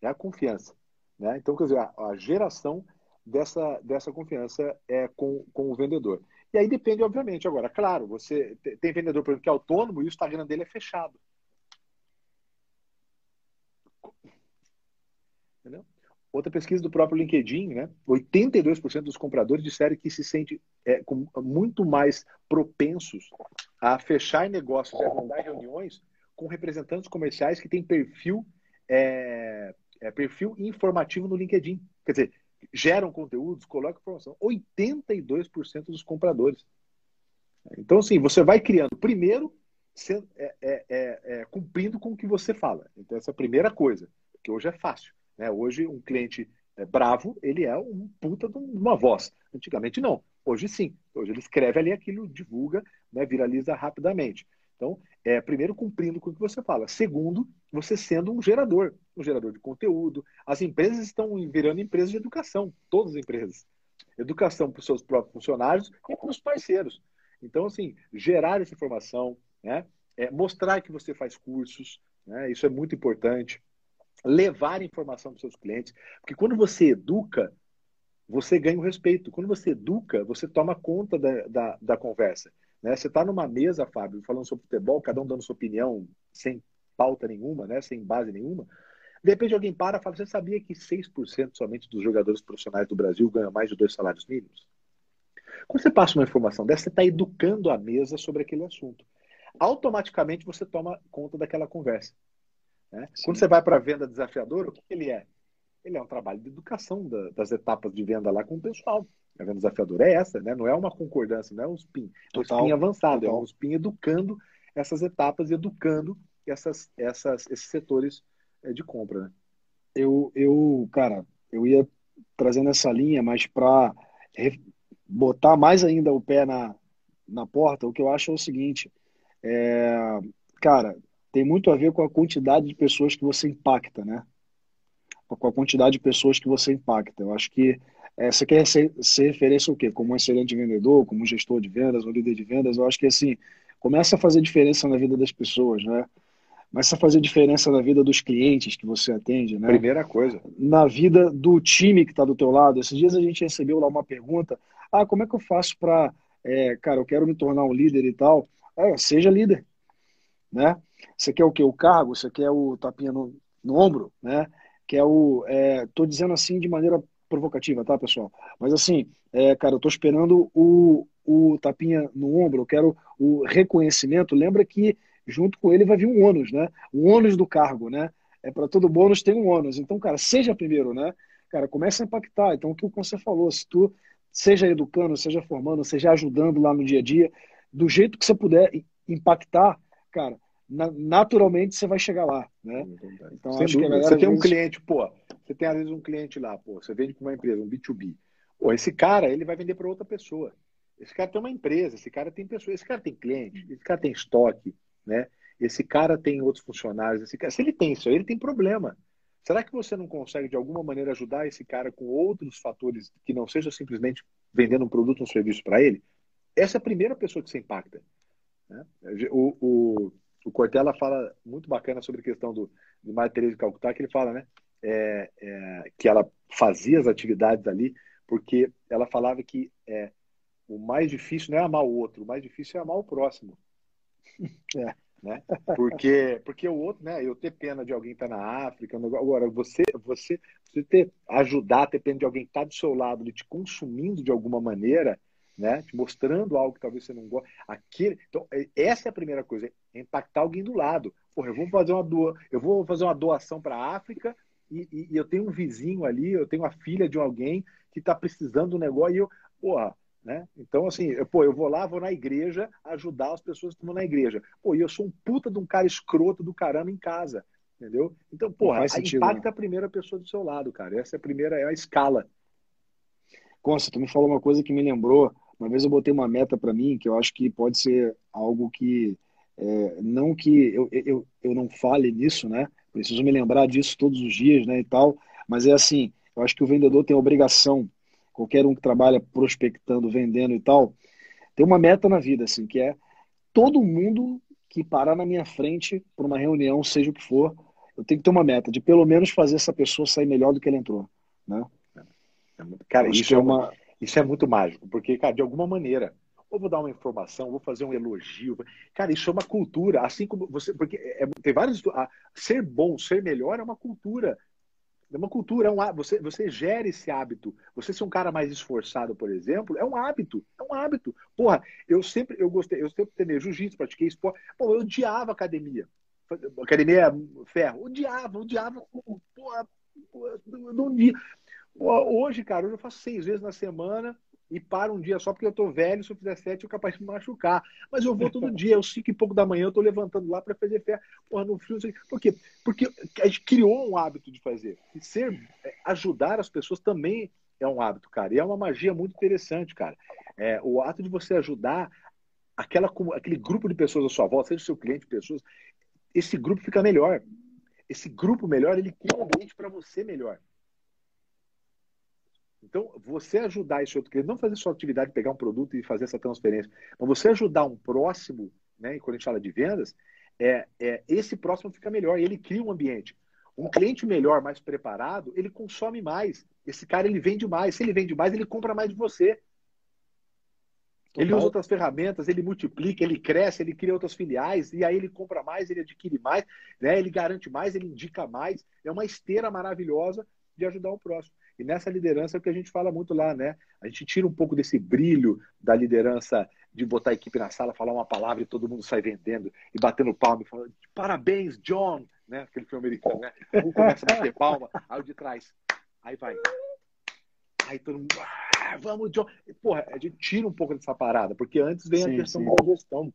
É a confiança. Né? Então, quer dizer, a, a, geração dessa, dessa confiança é com, com o vendedor. E aí depende, obviamente. Agora, claro, você tem vendedor, por exemplo, que é autônomo e o Instagram dele é fechado. Entendeu? Outra pesquisa do próprio LinkedIn, né? 82% dos compradores disseram que se sentem é, muito mais propensos a fechar negócios e agendar reuniões com representantes comerciais que têm perfil, é, é, perfil informativo no LinkedIn. Quer dizer, geram conteúdos, colocam informação. 82% dos compradores. Então, assim, você vai criando, primeiro, sendo, é, é, é, é, cumprindo com o que você fala. Então, essa é a primeira coisa, que hoje é fácil. Né? Hoje, um cliente bravo, ele é um puta de uma voz. Antigamente, não. Hoje, sim. Ele escreve ali aquilo, divulga, né? viraliza rapidamente. Então, é, primeiro, cumprindo com o que você fala. Segundo, você sendo um gerador, um gerador de conteúdo. As empresas estão virando empresas de educação, todas as empresas. Educação para os seus próprios funcionários e para os parceiros. Então, assim, gerar essa informação, né? É, mostrar que você faz cursos, né? isso é muito importante levar informação para os seus clientes. Porque quando você educa, você ganha o respeito. Quando você educa, você toma conta da, da, da conversa. Né? Você está numa mesa, Fábio, falando sobre futebol, cada um dando sua opinião, sem pauta nenhuma, né? sem base nenhuma. De repente alguém para e fala: Você sabia que 6% somente dos jogadores profissionais do Brasil ganham mais de dois salários mínimos? Quando você passa uma informação dessa, você está educando a mesa sobre aquele assunto. Automaticamente você toma conta daquela conversa. Né? Quando você vai para a venda desafiadora, o que ele é? Ele é um trabalho de educação da, das etapas de venda lá com o pessoal. A venda desafiadora é essa, né? Não é uma concordância, não é um spin. É um spin avançado, total. é um spin educando essas etapas e educando essas, essas, esses setores é, de compra, né? Eu, eu, cara, eu ia trazendo essa linha, mas para botar mais ainda o pé na, na porta, o que eu acho é o seguinte, é, cara, tem muito a ver com a quantidade de pessoas que você impacta, né? Com a quantidade de pessoas que você impacta. Eu acho que é, você quer ser, ser referência o quê? Como um excelente vendedor, como um gestor de vendas, um líder de vendas, eu acho que assim, começa a fazer diferença na vida das pessoas, né? Começa a fazer diferença na vida dos clientes que você atende, né? Primeira coisa. Na vida do time que está do teu lado. Esses dias a gente recebeu lá uma pergunta, ah, como é que eu faço para, é, cara, eu quero me tornar um líder e tal. É, seja líder, né? Você quer o quê? O cargo? Você quer o tapinha no, no ombro, né? Quer o... É, tô dizendo assim de maneira provocativa, tá, pessoal? Mas assim, é, cara, eu tô esperando o, o tapinha no ombro, eu quero o reconhecimento. Lembra que junto com ele vai vir um ônus, né? O ônus do cargo, né? É para todo bônus tem um ônus. Então, cara, seja primeiro, né? Cara, começa a impactar. Então, o que você falou, se tu seja educando, seja formando, seja ajudando lá no dia a dia, do jeito que você puder impactar, cara, naturalmente você vai chegar lá, né? Então, Sem acho dúvida. que você tem um cliente, pô, você tem às vezes um cliente lá, pô, você vende para uma empresa, um B2B. Pô, esse cara, ele vai vender para outra pessoa. Esse cara tem uma empresa, esse cara tem pessoas, esse cara tem cliente, esse cara tem estoque, né? Esse cara tem outros funcionários, esse cara, se ele tem isso aí, ele tem problema. Será que você não consegue de alguma maneira ajudar esse cara com outros fatores que não seja simplesmente vendendo um produto ou um serviço para ele? Essa é a primeira pessoa que você impacta. Né? O, o, o Cortella fala muito bacana sobre a questão do, de Maria Teresa de Calcutá, que ele fala, né? É, é, que ela fazia as atividades ali porque ela falava que é, o mais difícil não é amar o outro, o mais difícil é amar o próximo. *laughs* É, né? Porque, porque o outro, né? Eu ter pena de alguém estar tá na África, agora você, você, você ter ajudar, ter pena de alguém estar tá do seu lado, ele te consumindo de alguma maneira, né? Te mostrando algo que talvez você não goste. Aquele, então, é, essa é a primeira coisa, é impactar alguém do lado. Porra, eu vou fazer uma doa, eu vou fazer uma doação para a África e, e, e, eu tenho um vizinho ali, eu tenho a filha de alguém que está precisando do negócio e eu, porra, né? Então, assim, eu, pô, eu vou lá, vou na igreja ajudar as pessoas que estão na igreja. Pô, e eu sou um puta de um cara escroto do caramba em casa. Entendeu? Então, porra, sentido, impacta né? a primeira pessoa do seu lado, cara. Essa é a primeira, é a escala. Consta, tu me falou uma coisa que me lembrou. Uma vez eu botei uma meta para mim que eu acho que pode ser algo que. É, não que eu, eu, eu não fale nisso, né? Preciso me lembrar disso todos os dias, né? E tal. Mas é assim: eu acho que o vendedor tem a obrigação qualquer um que trabalha prospectando, vendendo e tal, tem uma meta na vida, assim, que é todo mundo que parar na minha frente para uma reunião, seja o que for, eu tenho que ter uma meta de pelo menos fazer essa pessoa sair melhor do que ela entrou, né? É cara, isso é, uma, isso é muito mágico, porque, cara, de alguma maneira, ou vou dar uma informação, vou fazer um elogio. Cara, isso é uma cultura, assim como você. Porque é, tem vários. ser bom, ser melhor é uma cultura. É uma cultura, é um, você, você gera esse hábito. Você ser um cara mais esforçado, por exemplo, é um hábito. É um hábito. Porra, eu sempre, eu gostei, eu sempre treinei jiu-jitsu, pratiquei esporte. Pô, eu odiava academia. Academia ferro. Odiava, odiava. Porra, não. Hoje, cara, hoje eu faço seis vezes na semana e paro um dia só porque eu tô velho, se eu fizer sete eu capaz de me machucar. Mas eu vou todo dia, eu cinco e pouco da manhã, eu tô levantando lá para fazer fé. Porra, no frio. Por quê? Porque a gente criou um hábito de fazer. E ser, é, ajudar as pessoas também é um hábito, cara. E é uma magia muito interessante, cara. É, o ato de você ajudar aquela, aquele grupo de pessoas à sua volta, seja seu cliente, pessoas, esse grupo fica melhor. Esse grupo melhor, ele cria um ambiente para você melhor. Então, você ajudar esse outro cliente, não fazer sua atividade, pegar um produto e fazer essa transferência, mas você ajudar um próximo, né, e quando a gente fala de vendas, é, é, esse próximo fica melhor, ele cria um ambiente. Um cliente melhor, mais preparado, ele consome mais. Esse cara, ele vende mais. Se ele vende mais, ele compra mais de você. Total. Ele usa outras ferramentas, ele multiplica, ele cresce, ele cria outras filiais, e aí ele compra mais, ele adquire mais, né? ele garante mais, ele indica mais. É uma esteira maravilhosa de ajudar o próximo. E nessa liderança é o que a gente fala muito lá, né? A gente tira um pouco desse brilho da liderança de botar a equipe na sala, falar uma palavra e todo mundo sai vendendo e batendo palma e falando parabéns, John, né? Aquele filme americano, né? Um começa a bater palma, aí o de trás, Aí vai. Aí todo mundo. Ah, vamos, John. Porra, a gente tira um pouco dessa parada, porque antes vem sim, a questão sim. da gestão.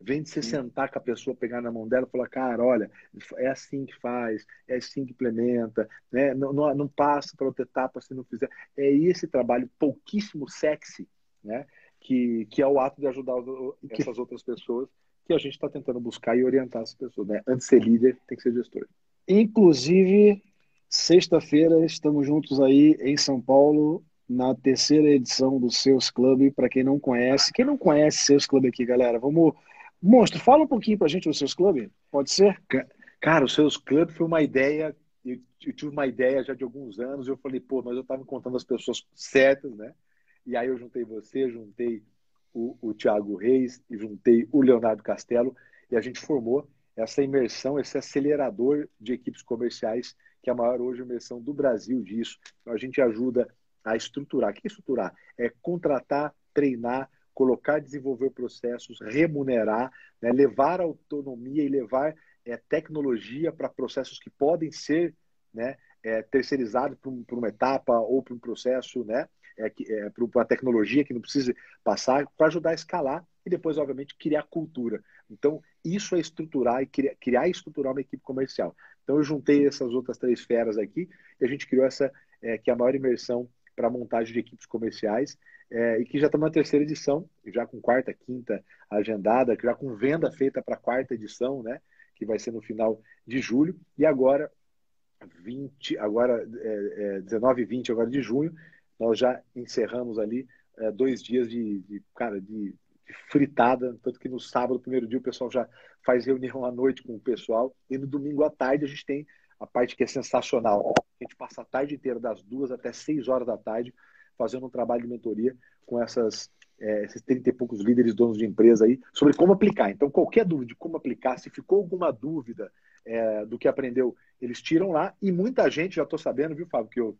Vem de você sim. sentar com a pessoa, pegar na mão dela e falar, cara, olha, é assim que faz, é assim que implementa, né? não, não, não passa para outra etapa se não fizer. É esse trabalho pouquíssimo sexy, né? que, que é o ato de ajudar essas outras pessoas que a gente está tentando buscar e orientar as pessoas. Né? Antes de ser líder, tem que ser gestor. Inclusive, sexta-feira estamos juntos aí em São Paulo na terceira edição do Seus Club. Para quem não conhece, quem não conhece Seus Club aqui, galera, vamos. Monstro, fala um pouquinho para a gente do Seus Club, pode ser? Cara, o Seus Club foi uma ideia. Eu, tive uma ideia já de alguns anos. Eu falei, pô, mas eu estava encontrando as pessoas certas, né? E aí eu juntei você, juntei o, o Thiago Reis e juntei o Leonardo Castelo e a gente formou essa imersão, esse acelerador de equipes comerciais, que é a maior hoje imersão do Brasil disso. Então a gente ajuda a estruturar. O que é estruturar? É contratar, treinar, colocar, desenvolver processos, remunerar, né, levar autonomia e levar é, tecnologia para processos que podem ser né, é, terceirizados por, uma etapa ou para um processo, né, é, é, para a tecnologia que não precisa passar, para ajudar a escalar e depois, obviamente, criar cultura. Então, isso é estruturar e criar, criar e estruturar uma equipe comercial. Então, eu juntei essas outras três feras aqui e a gente criou essa, é, que é a maior imersão para montagem de equipes comerciais é, e que já está na terceira edição, já com quarta, quinta agendada, já com venda feita para a quarta edição, né? Que vai ser no final de julho. E agora, 20, agora é, é, 19 e 20 agora de junho, nós já encerramos ali é, dois dias de, de cara, de, de, fritada, tanto que no sábado, primeiro dia, o pessoal já faz reunião à noite com o pessoal, e no domingo à tarde a gente tem a parte que é sensacional. A gente passa a tarde inteira, das duas até seis horas da tarde, fazendo um trabalho de mentoria com essas, é, esses 30 e poucos líderes donos de empresa aí, sobre como aplicar. Então, qualquer dúvida de como aplicar, se ficou alguma dúvida é, do que aprendeu, eles tiram lá, e muita gente, já estou sabendo, viu, Fábio, que eu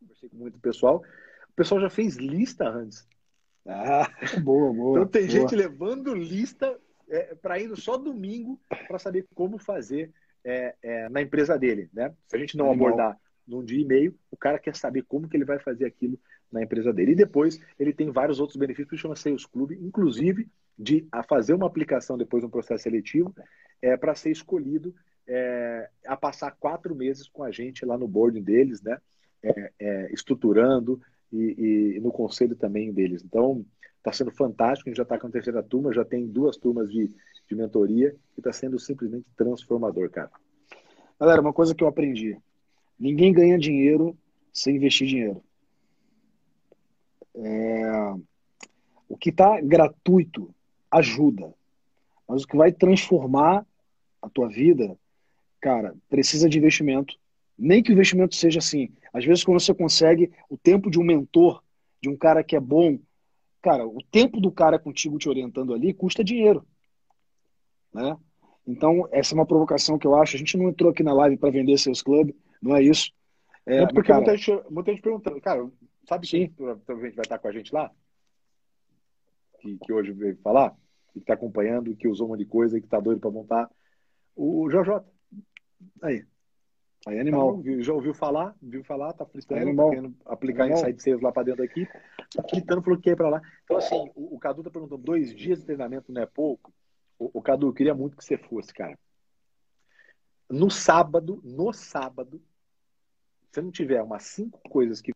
conversei com muito pessoal, o pessoal já fez lista antes. Ah, *laughs* boa, boa. Então tem boa. gente levando lista é, para indo só domingo para saber como fazer é, é, na empresa dele, né? Se a gente não abordar num dia e meio, o cara quer saber como que ele vai fazer aquilo na empresa dele. E depois ele tem vários outros benefícios que chama Sales Club, inclusive de fazer uma aplicação depois de um processo seletivo é, para ser escolhido é, a passar quatro meses com a gente lá no boarding deles, né? É, é, estruturando e, e, no conselho também deles. Então, está sendo fantástico. A gente já está com a terceira turma, já tem duas turmas de, de mentoria e está sendo simplesmente transformador, cara. Galera, uma coisa que eu aprendi: ninguém ganha dinheiro sem investir dinheiro. É... O que está gratuito ajuda, mas o que vai transformar a tua vida, cara, precisa de investimento. Nem que o investimento seja assim. Às vezes, quando você consegue o tempo de um mentor, de um cara que é bom, cara, o tempo do cara contigo te orientando ali custa dinheiro. Né? Então, essa é uma provocação que eu acho. A gente não entrou aqui na live para vender seus clubes, não é isso. É, Muito porque cara... muita, gente, muita gente perguntando, cara, sabe Sim. quem provavelmente vai estar com a gente lá? Que, que hoje veio falar, que está acompanhando, que usou uma de coisa, que está doido para montar. O JJ. Aí. Aí é animal. Tá, já ouviu falar, viu falar, tá fritando, tá querendo aplicar animal. insight sales lá para dentro aqui. Tá fritando, falou que ia para lá. Então, assim, o, o Cadu tá perguntando, dois dias de treinamento não é pouco? O, o Cadu, eu queria muito que você fosse, cara. No sábado, no sábado, se não tiver umas cinco coisas que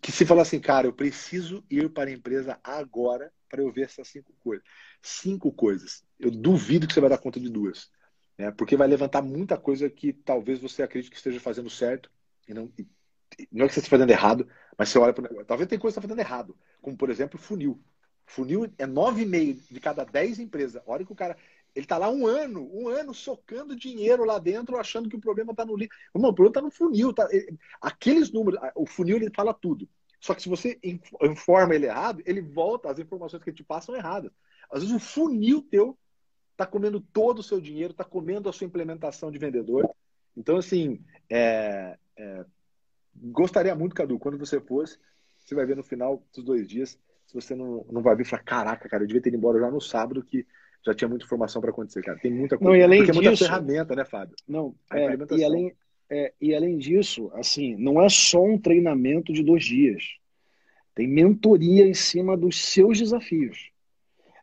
que se falar assim, cara, eu preciso ir para a empresa agora para eu ver essas cinco coisas. Cinco coisas. Eu duvido que você vai dar conta de duas. Né? Porque vai levantar muita coisa que talvez você acredite que esteja fazendo certo. E não, e, não é que você esteja fazendo errado, mas você olha para o negócio. Talvez tem coisa que você está fazendo errado. Como, por exemplo, funil. Funil é 9,5 de cada 10 empresas. Olha que o cara. Ele está lá um ano, um ano socando dinheiro lá dentro, achando que o problema está no link. Não, o problema está no funil. Tá... Aqueles números, o funil ele fala tudo. Só que se você informa ele errado, ele volta, as informações que ele te passa são erradas. Às vezes o funil teu está comendo todo o seu dinheiro, está comendo a sua implementação de vendedor. Então, assim, é, é, gostaria muito, Cadu, quando você fosse, você vai ver no final dos dois dias, se você não, não vai vir e falar, caraca, cara, eu devia ter ido embora já no sábado, que já tinha muita informação para acontecer, cara. Tem muita coisa. Não, e além Porque disso, é muita ferramenta, né, Fábio? Não, é, e, além, é, e além disso, assim, não é só um treinamento de dois dias. Tem mentoria em cima dos seus desafios.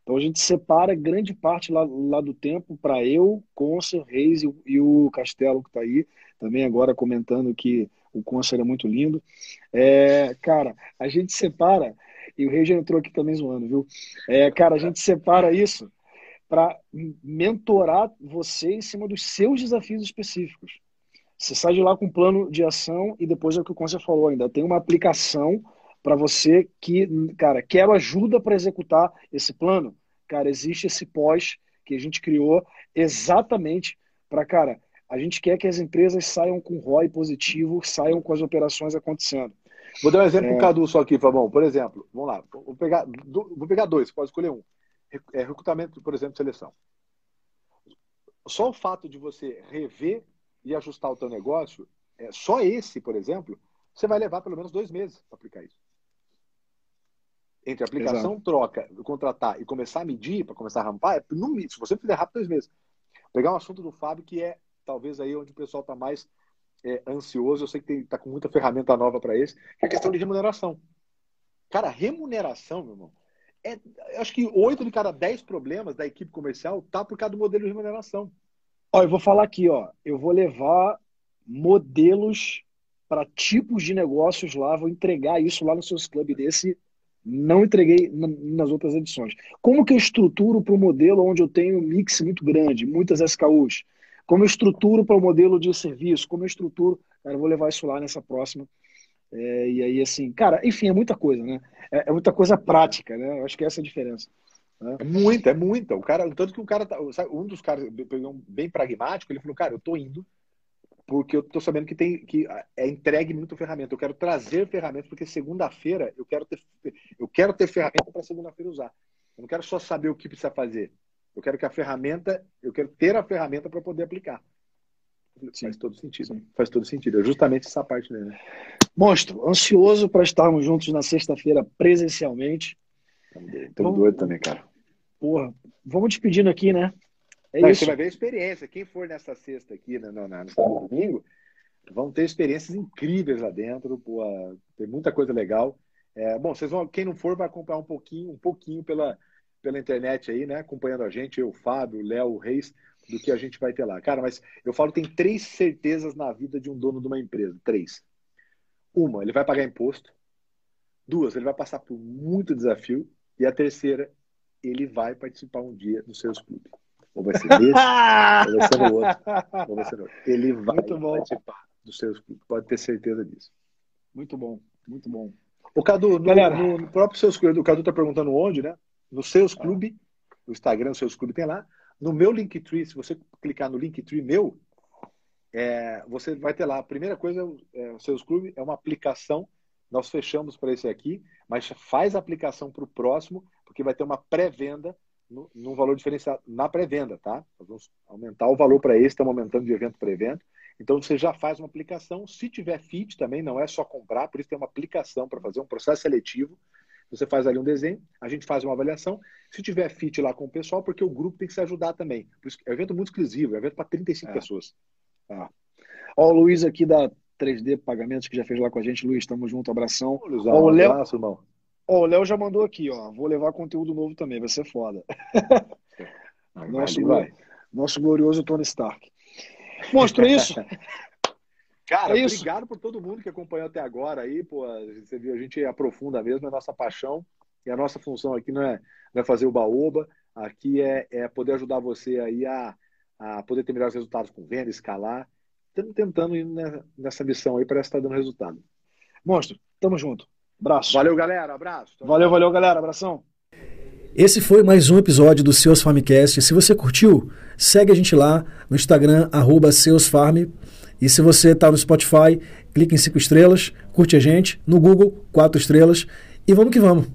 Então a gente separa grande parte lá, lá do tempo para eu, Concer, Reis e, e o Castelo que está aí, também agora comentando que o Concer é muito lindo. É, cara, a gente separa, e o já entrou aqui também zoando, viu? É, cara, a gente separa isso para mentorar você em cima dos seus desafios específicos. Você sai de lá com um plano de ação e depois é o que o Concer falou ainda, tem uma aplicação para você que, cara, quero ajuda para executar esse plano. Cara, existe esse pós que a gente criou exatamente para, cara, a gente quer que as empresas saiam com ROI positivo, saiam com as operações acontecendo. Vou dar um exemplo É. pro Cadu só aqui, Fabão. Por exemplo, vamos lá, vou pegar, vou pegar dois, pode escolher um. É, recrutamento, por exemplo, seleção. Só o fato de você rever e ajustar o teu negócio, é, só esse, por exemplo, você vai levar pelo menos dois meses para aplicar isso. Entre aplicação, troca, contratar e começar a medir, para começar a rampar, é, no, se você fizer rápido, dois meses. Vou pegar um assunto do Fábio que é talvez aí onde o pessoal está mais é, ansioso, eu sei que está com muita ferramenta nova para esse, que é a questão de remuneração. Cara, remuneração, meu irmão, é, acho que oito de cada dez problemas da equipe comercial tá por causa do modelo de remuneração. Ó, eu vou falar aqui, ó, eu vou levar modelos para tipos de negócios lá, vou entregar isso lá no seus clubes desse. Não entreguei na- nas outras edições. Como que eu estruturo para o modelo onde eu tenho um mix muito grande, muitas SKUs? Como eu estruturo para o modelo de serviço? Como eu estruturo? Cara, eu vou levar isso lá nessa próxima. É, e aí, assim, cara, enfim, é muita coisa, né? É, é muita coisa prática, né? Eu acho que essa é a diferença. É muita, é muita. O cara, tanto que o cara, tá- sabe, um dos caras bem pragmático, ele falou, cara, eu tô indo porque eu tô sabendo que tem que é entregue muita ferramenta. Eu quero trazer ferramentas porque segunda-feira eu quero ter eu quero ter ferramenta para segunda-feira usar. Eu não quero só saber o que precisa fazer. Eu quero que a ferramenta, eu quero ter a ferramenta para poder aplicar. Sim. Faz todo sentido. Faz todo sentido. É justamente essa parte dele. Né? Monstro, ansioso para estarmos juntos na sexta-feira presencialmente. Estamos Vamos- doidos também, cara. Porra, vamos despedindo aqui, né? É Mas isso. Você vai ver a experiência. Quem for nessa sexta aqui, na, na, no e domingo, vão ter experiências incríveis lá dentro. Pô, tem muita coisa legal. É, bom, vocês vão, quem não for vai acompanhar um pouquinho, um pouquinho pela, pela internet aí, né? Acompanhando a gente, eu, o Fábio, Léo, Reis, do que a gente vai ter lá. Cara, mas eu falo, tem três certezas na vida de um dono de uma empresa. Três. Uma, ele vai pagar imposto. Duas, ele vai passar por muito desafio. E a terceira, ele vai participar um dia dos seus clubes. Ou vai ser *laughs* nesse, ou vai ser no outro. Ou vai ser no outro. Ele vai participar dos seus clubes. Pode ter certeza disso. Muito bom, muito bom. O Cadu, no, Galera. no, no próprio seus clubes, o Cadu tá perguntando onde, né? No seus clubes, no Instagram, seus clubes tem lá. No meu Linktree, se você clicar no Linktree meu, é, você vai ter lá. A primeira coisa, é, o seus clubes é uma aplicação. Nós fechamos para esse aqui, mas faz a aplicação para o próximo, porque vai ter uma pré-venda no- num valor diferenciado na pré-venda, tá? Nós vamos aumentar o valor para esse, estamos aumentando de evento para evento. Então você já faz uma aplicação. Se tiver fit também, não é só comprar, por isso tem uma aplicação para fazer um processo seletivo. Você faz ali um desenho, a gente faz uma avaliação. Se tiver fit lá com o pessoal, porque o grupo tem que se ajudar também. Por isso, é um evento muito exclusivo, é um evento para 35 É. pessoas. Ó, o Luiz aqui da 3D Pagamentos, que já fez lá com a gente. Luiz, tamo junto, abração. Ô, Luizão, Ó, o um Léo- abraço, irmão. Ó, o Léo já mandou aqui, ó. Vou levar conteúdo novo também, vai ser foda. Vai, *laughs* Nosso, vai. nosso glorioso Tony Stark. Monstro, é isso? *laughs* Cara, É isso. obrigado por todo mundo que acompanhou até agora aí, pô, você viu, a gente aprofunda mesmo, é a nossa paixão e a nossa função aqui não é, não é fazer o baoba, aqui é, é poder ajudar você aí a, a poder ter melhores resultados com venda, escalar. Estamos tentando ir ne- nessa missão aí, parece que está dando resultado. Monstro, tamo junto. Abraço. Valeu, galera, abraço. Tchau, Valeu, valeu, galera. Abração. Esse foi mais um episódio do Seus Farmcast. Se você curtiu, segue a gente lá no Instagram, arroba seusfarm. E se você está no Spotify, clique em cinco estrelas, curte a gente. No Google, quatro estrelas. E vamos que vamos.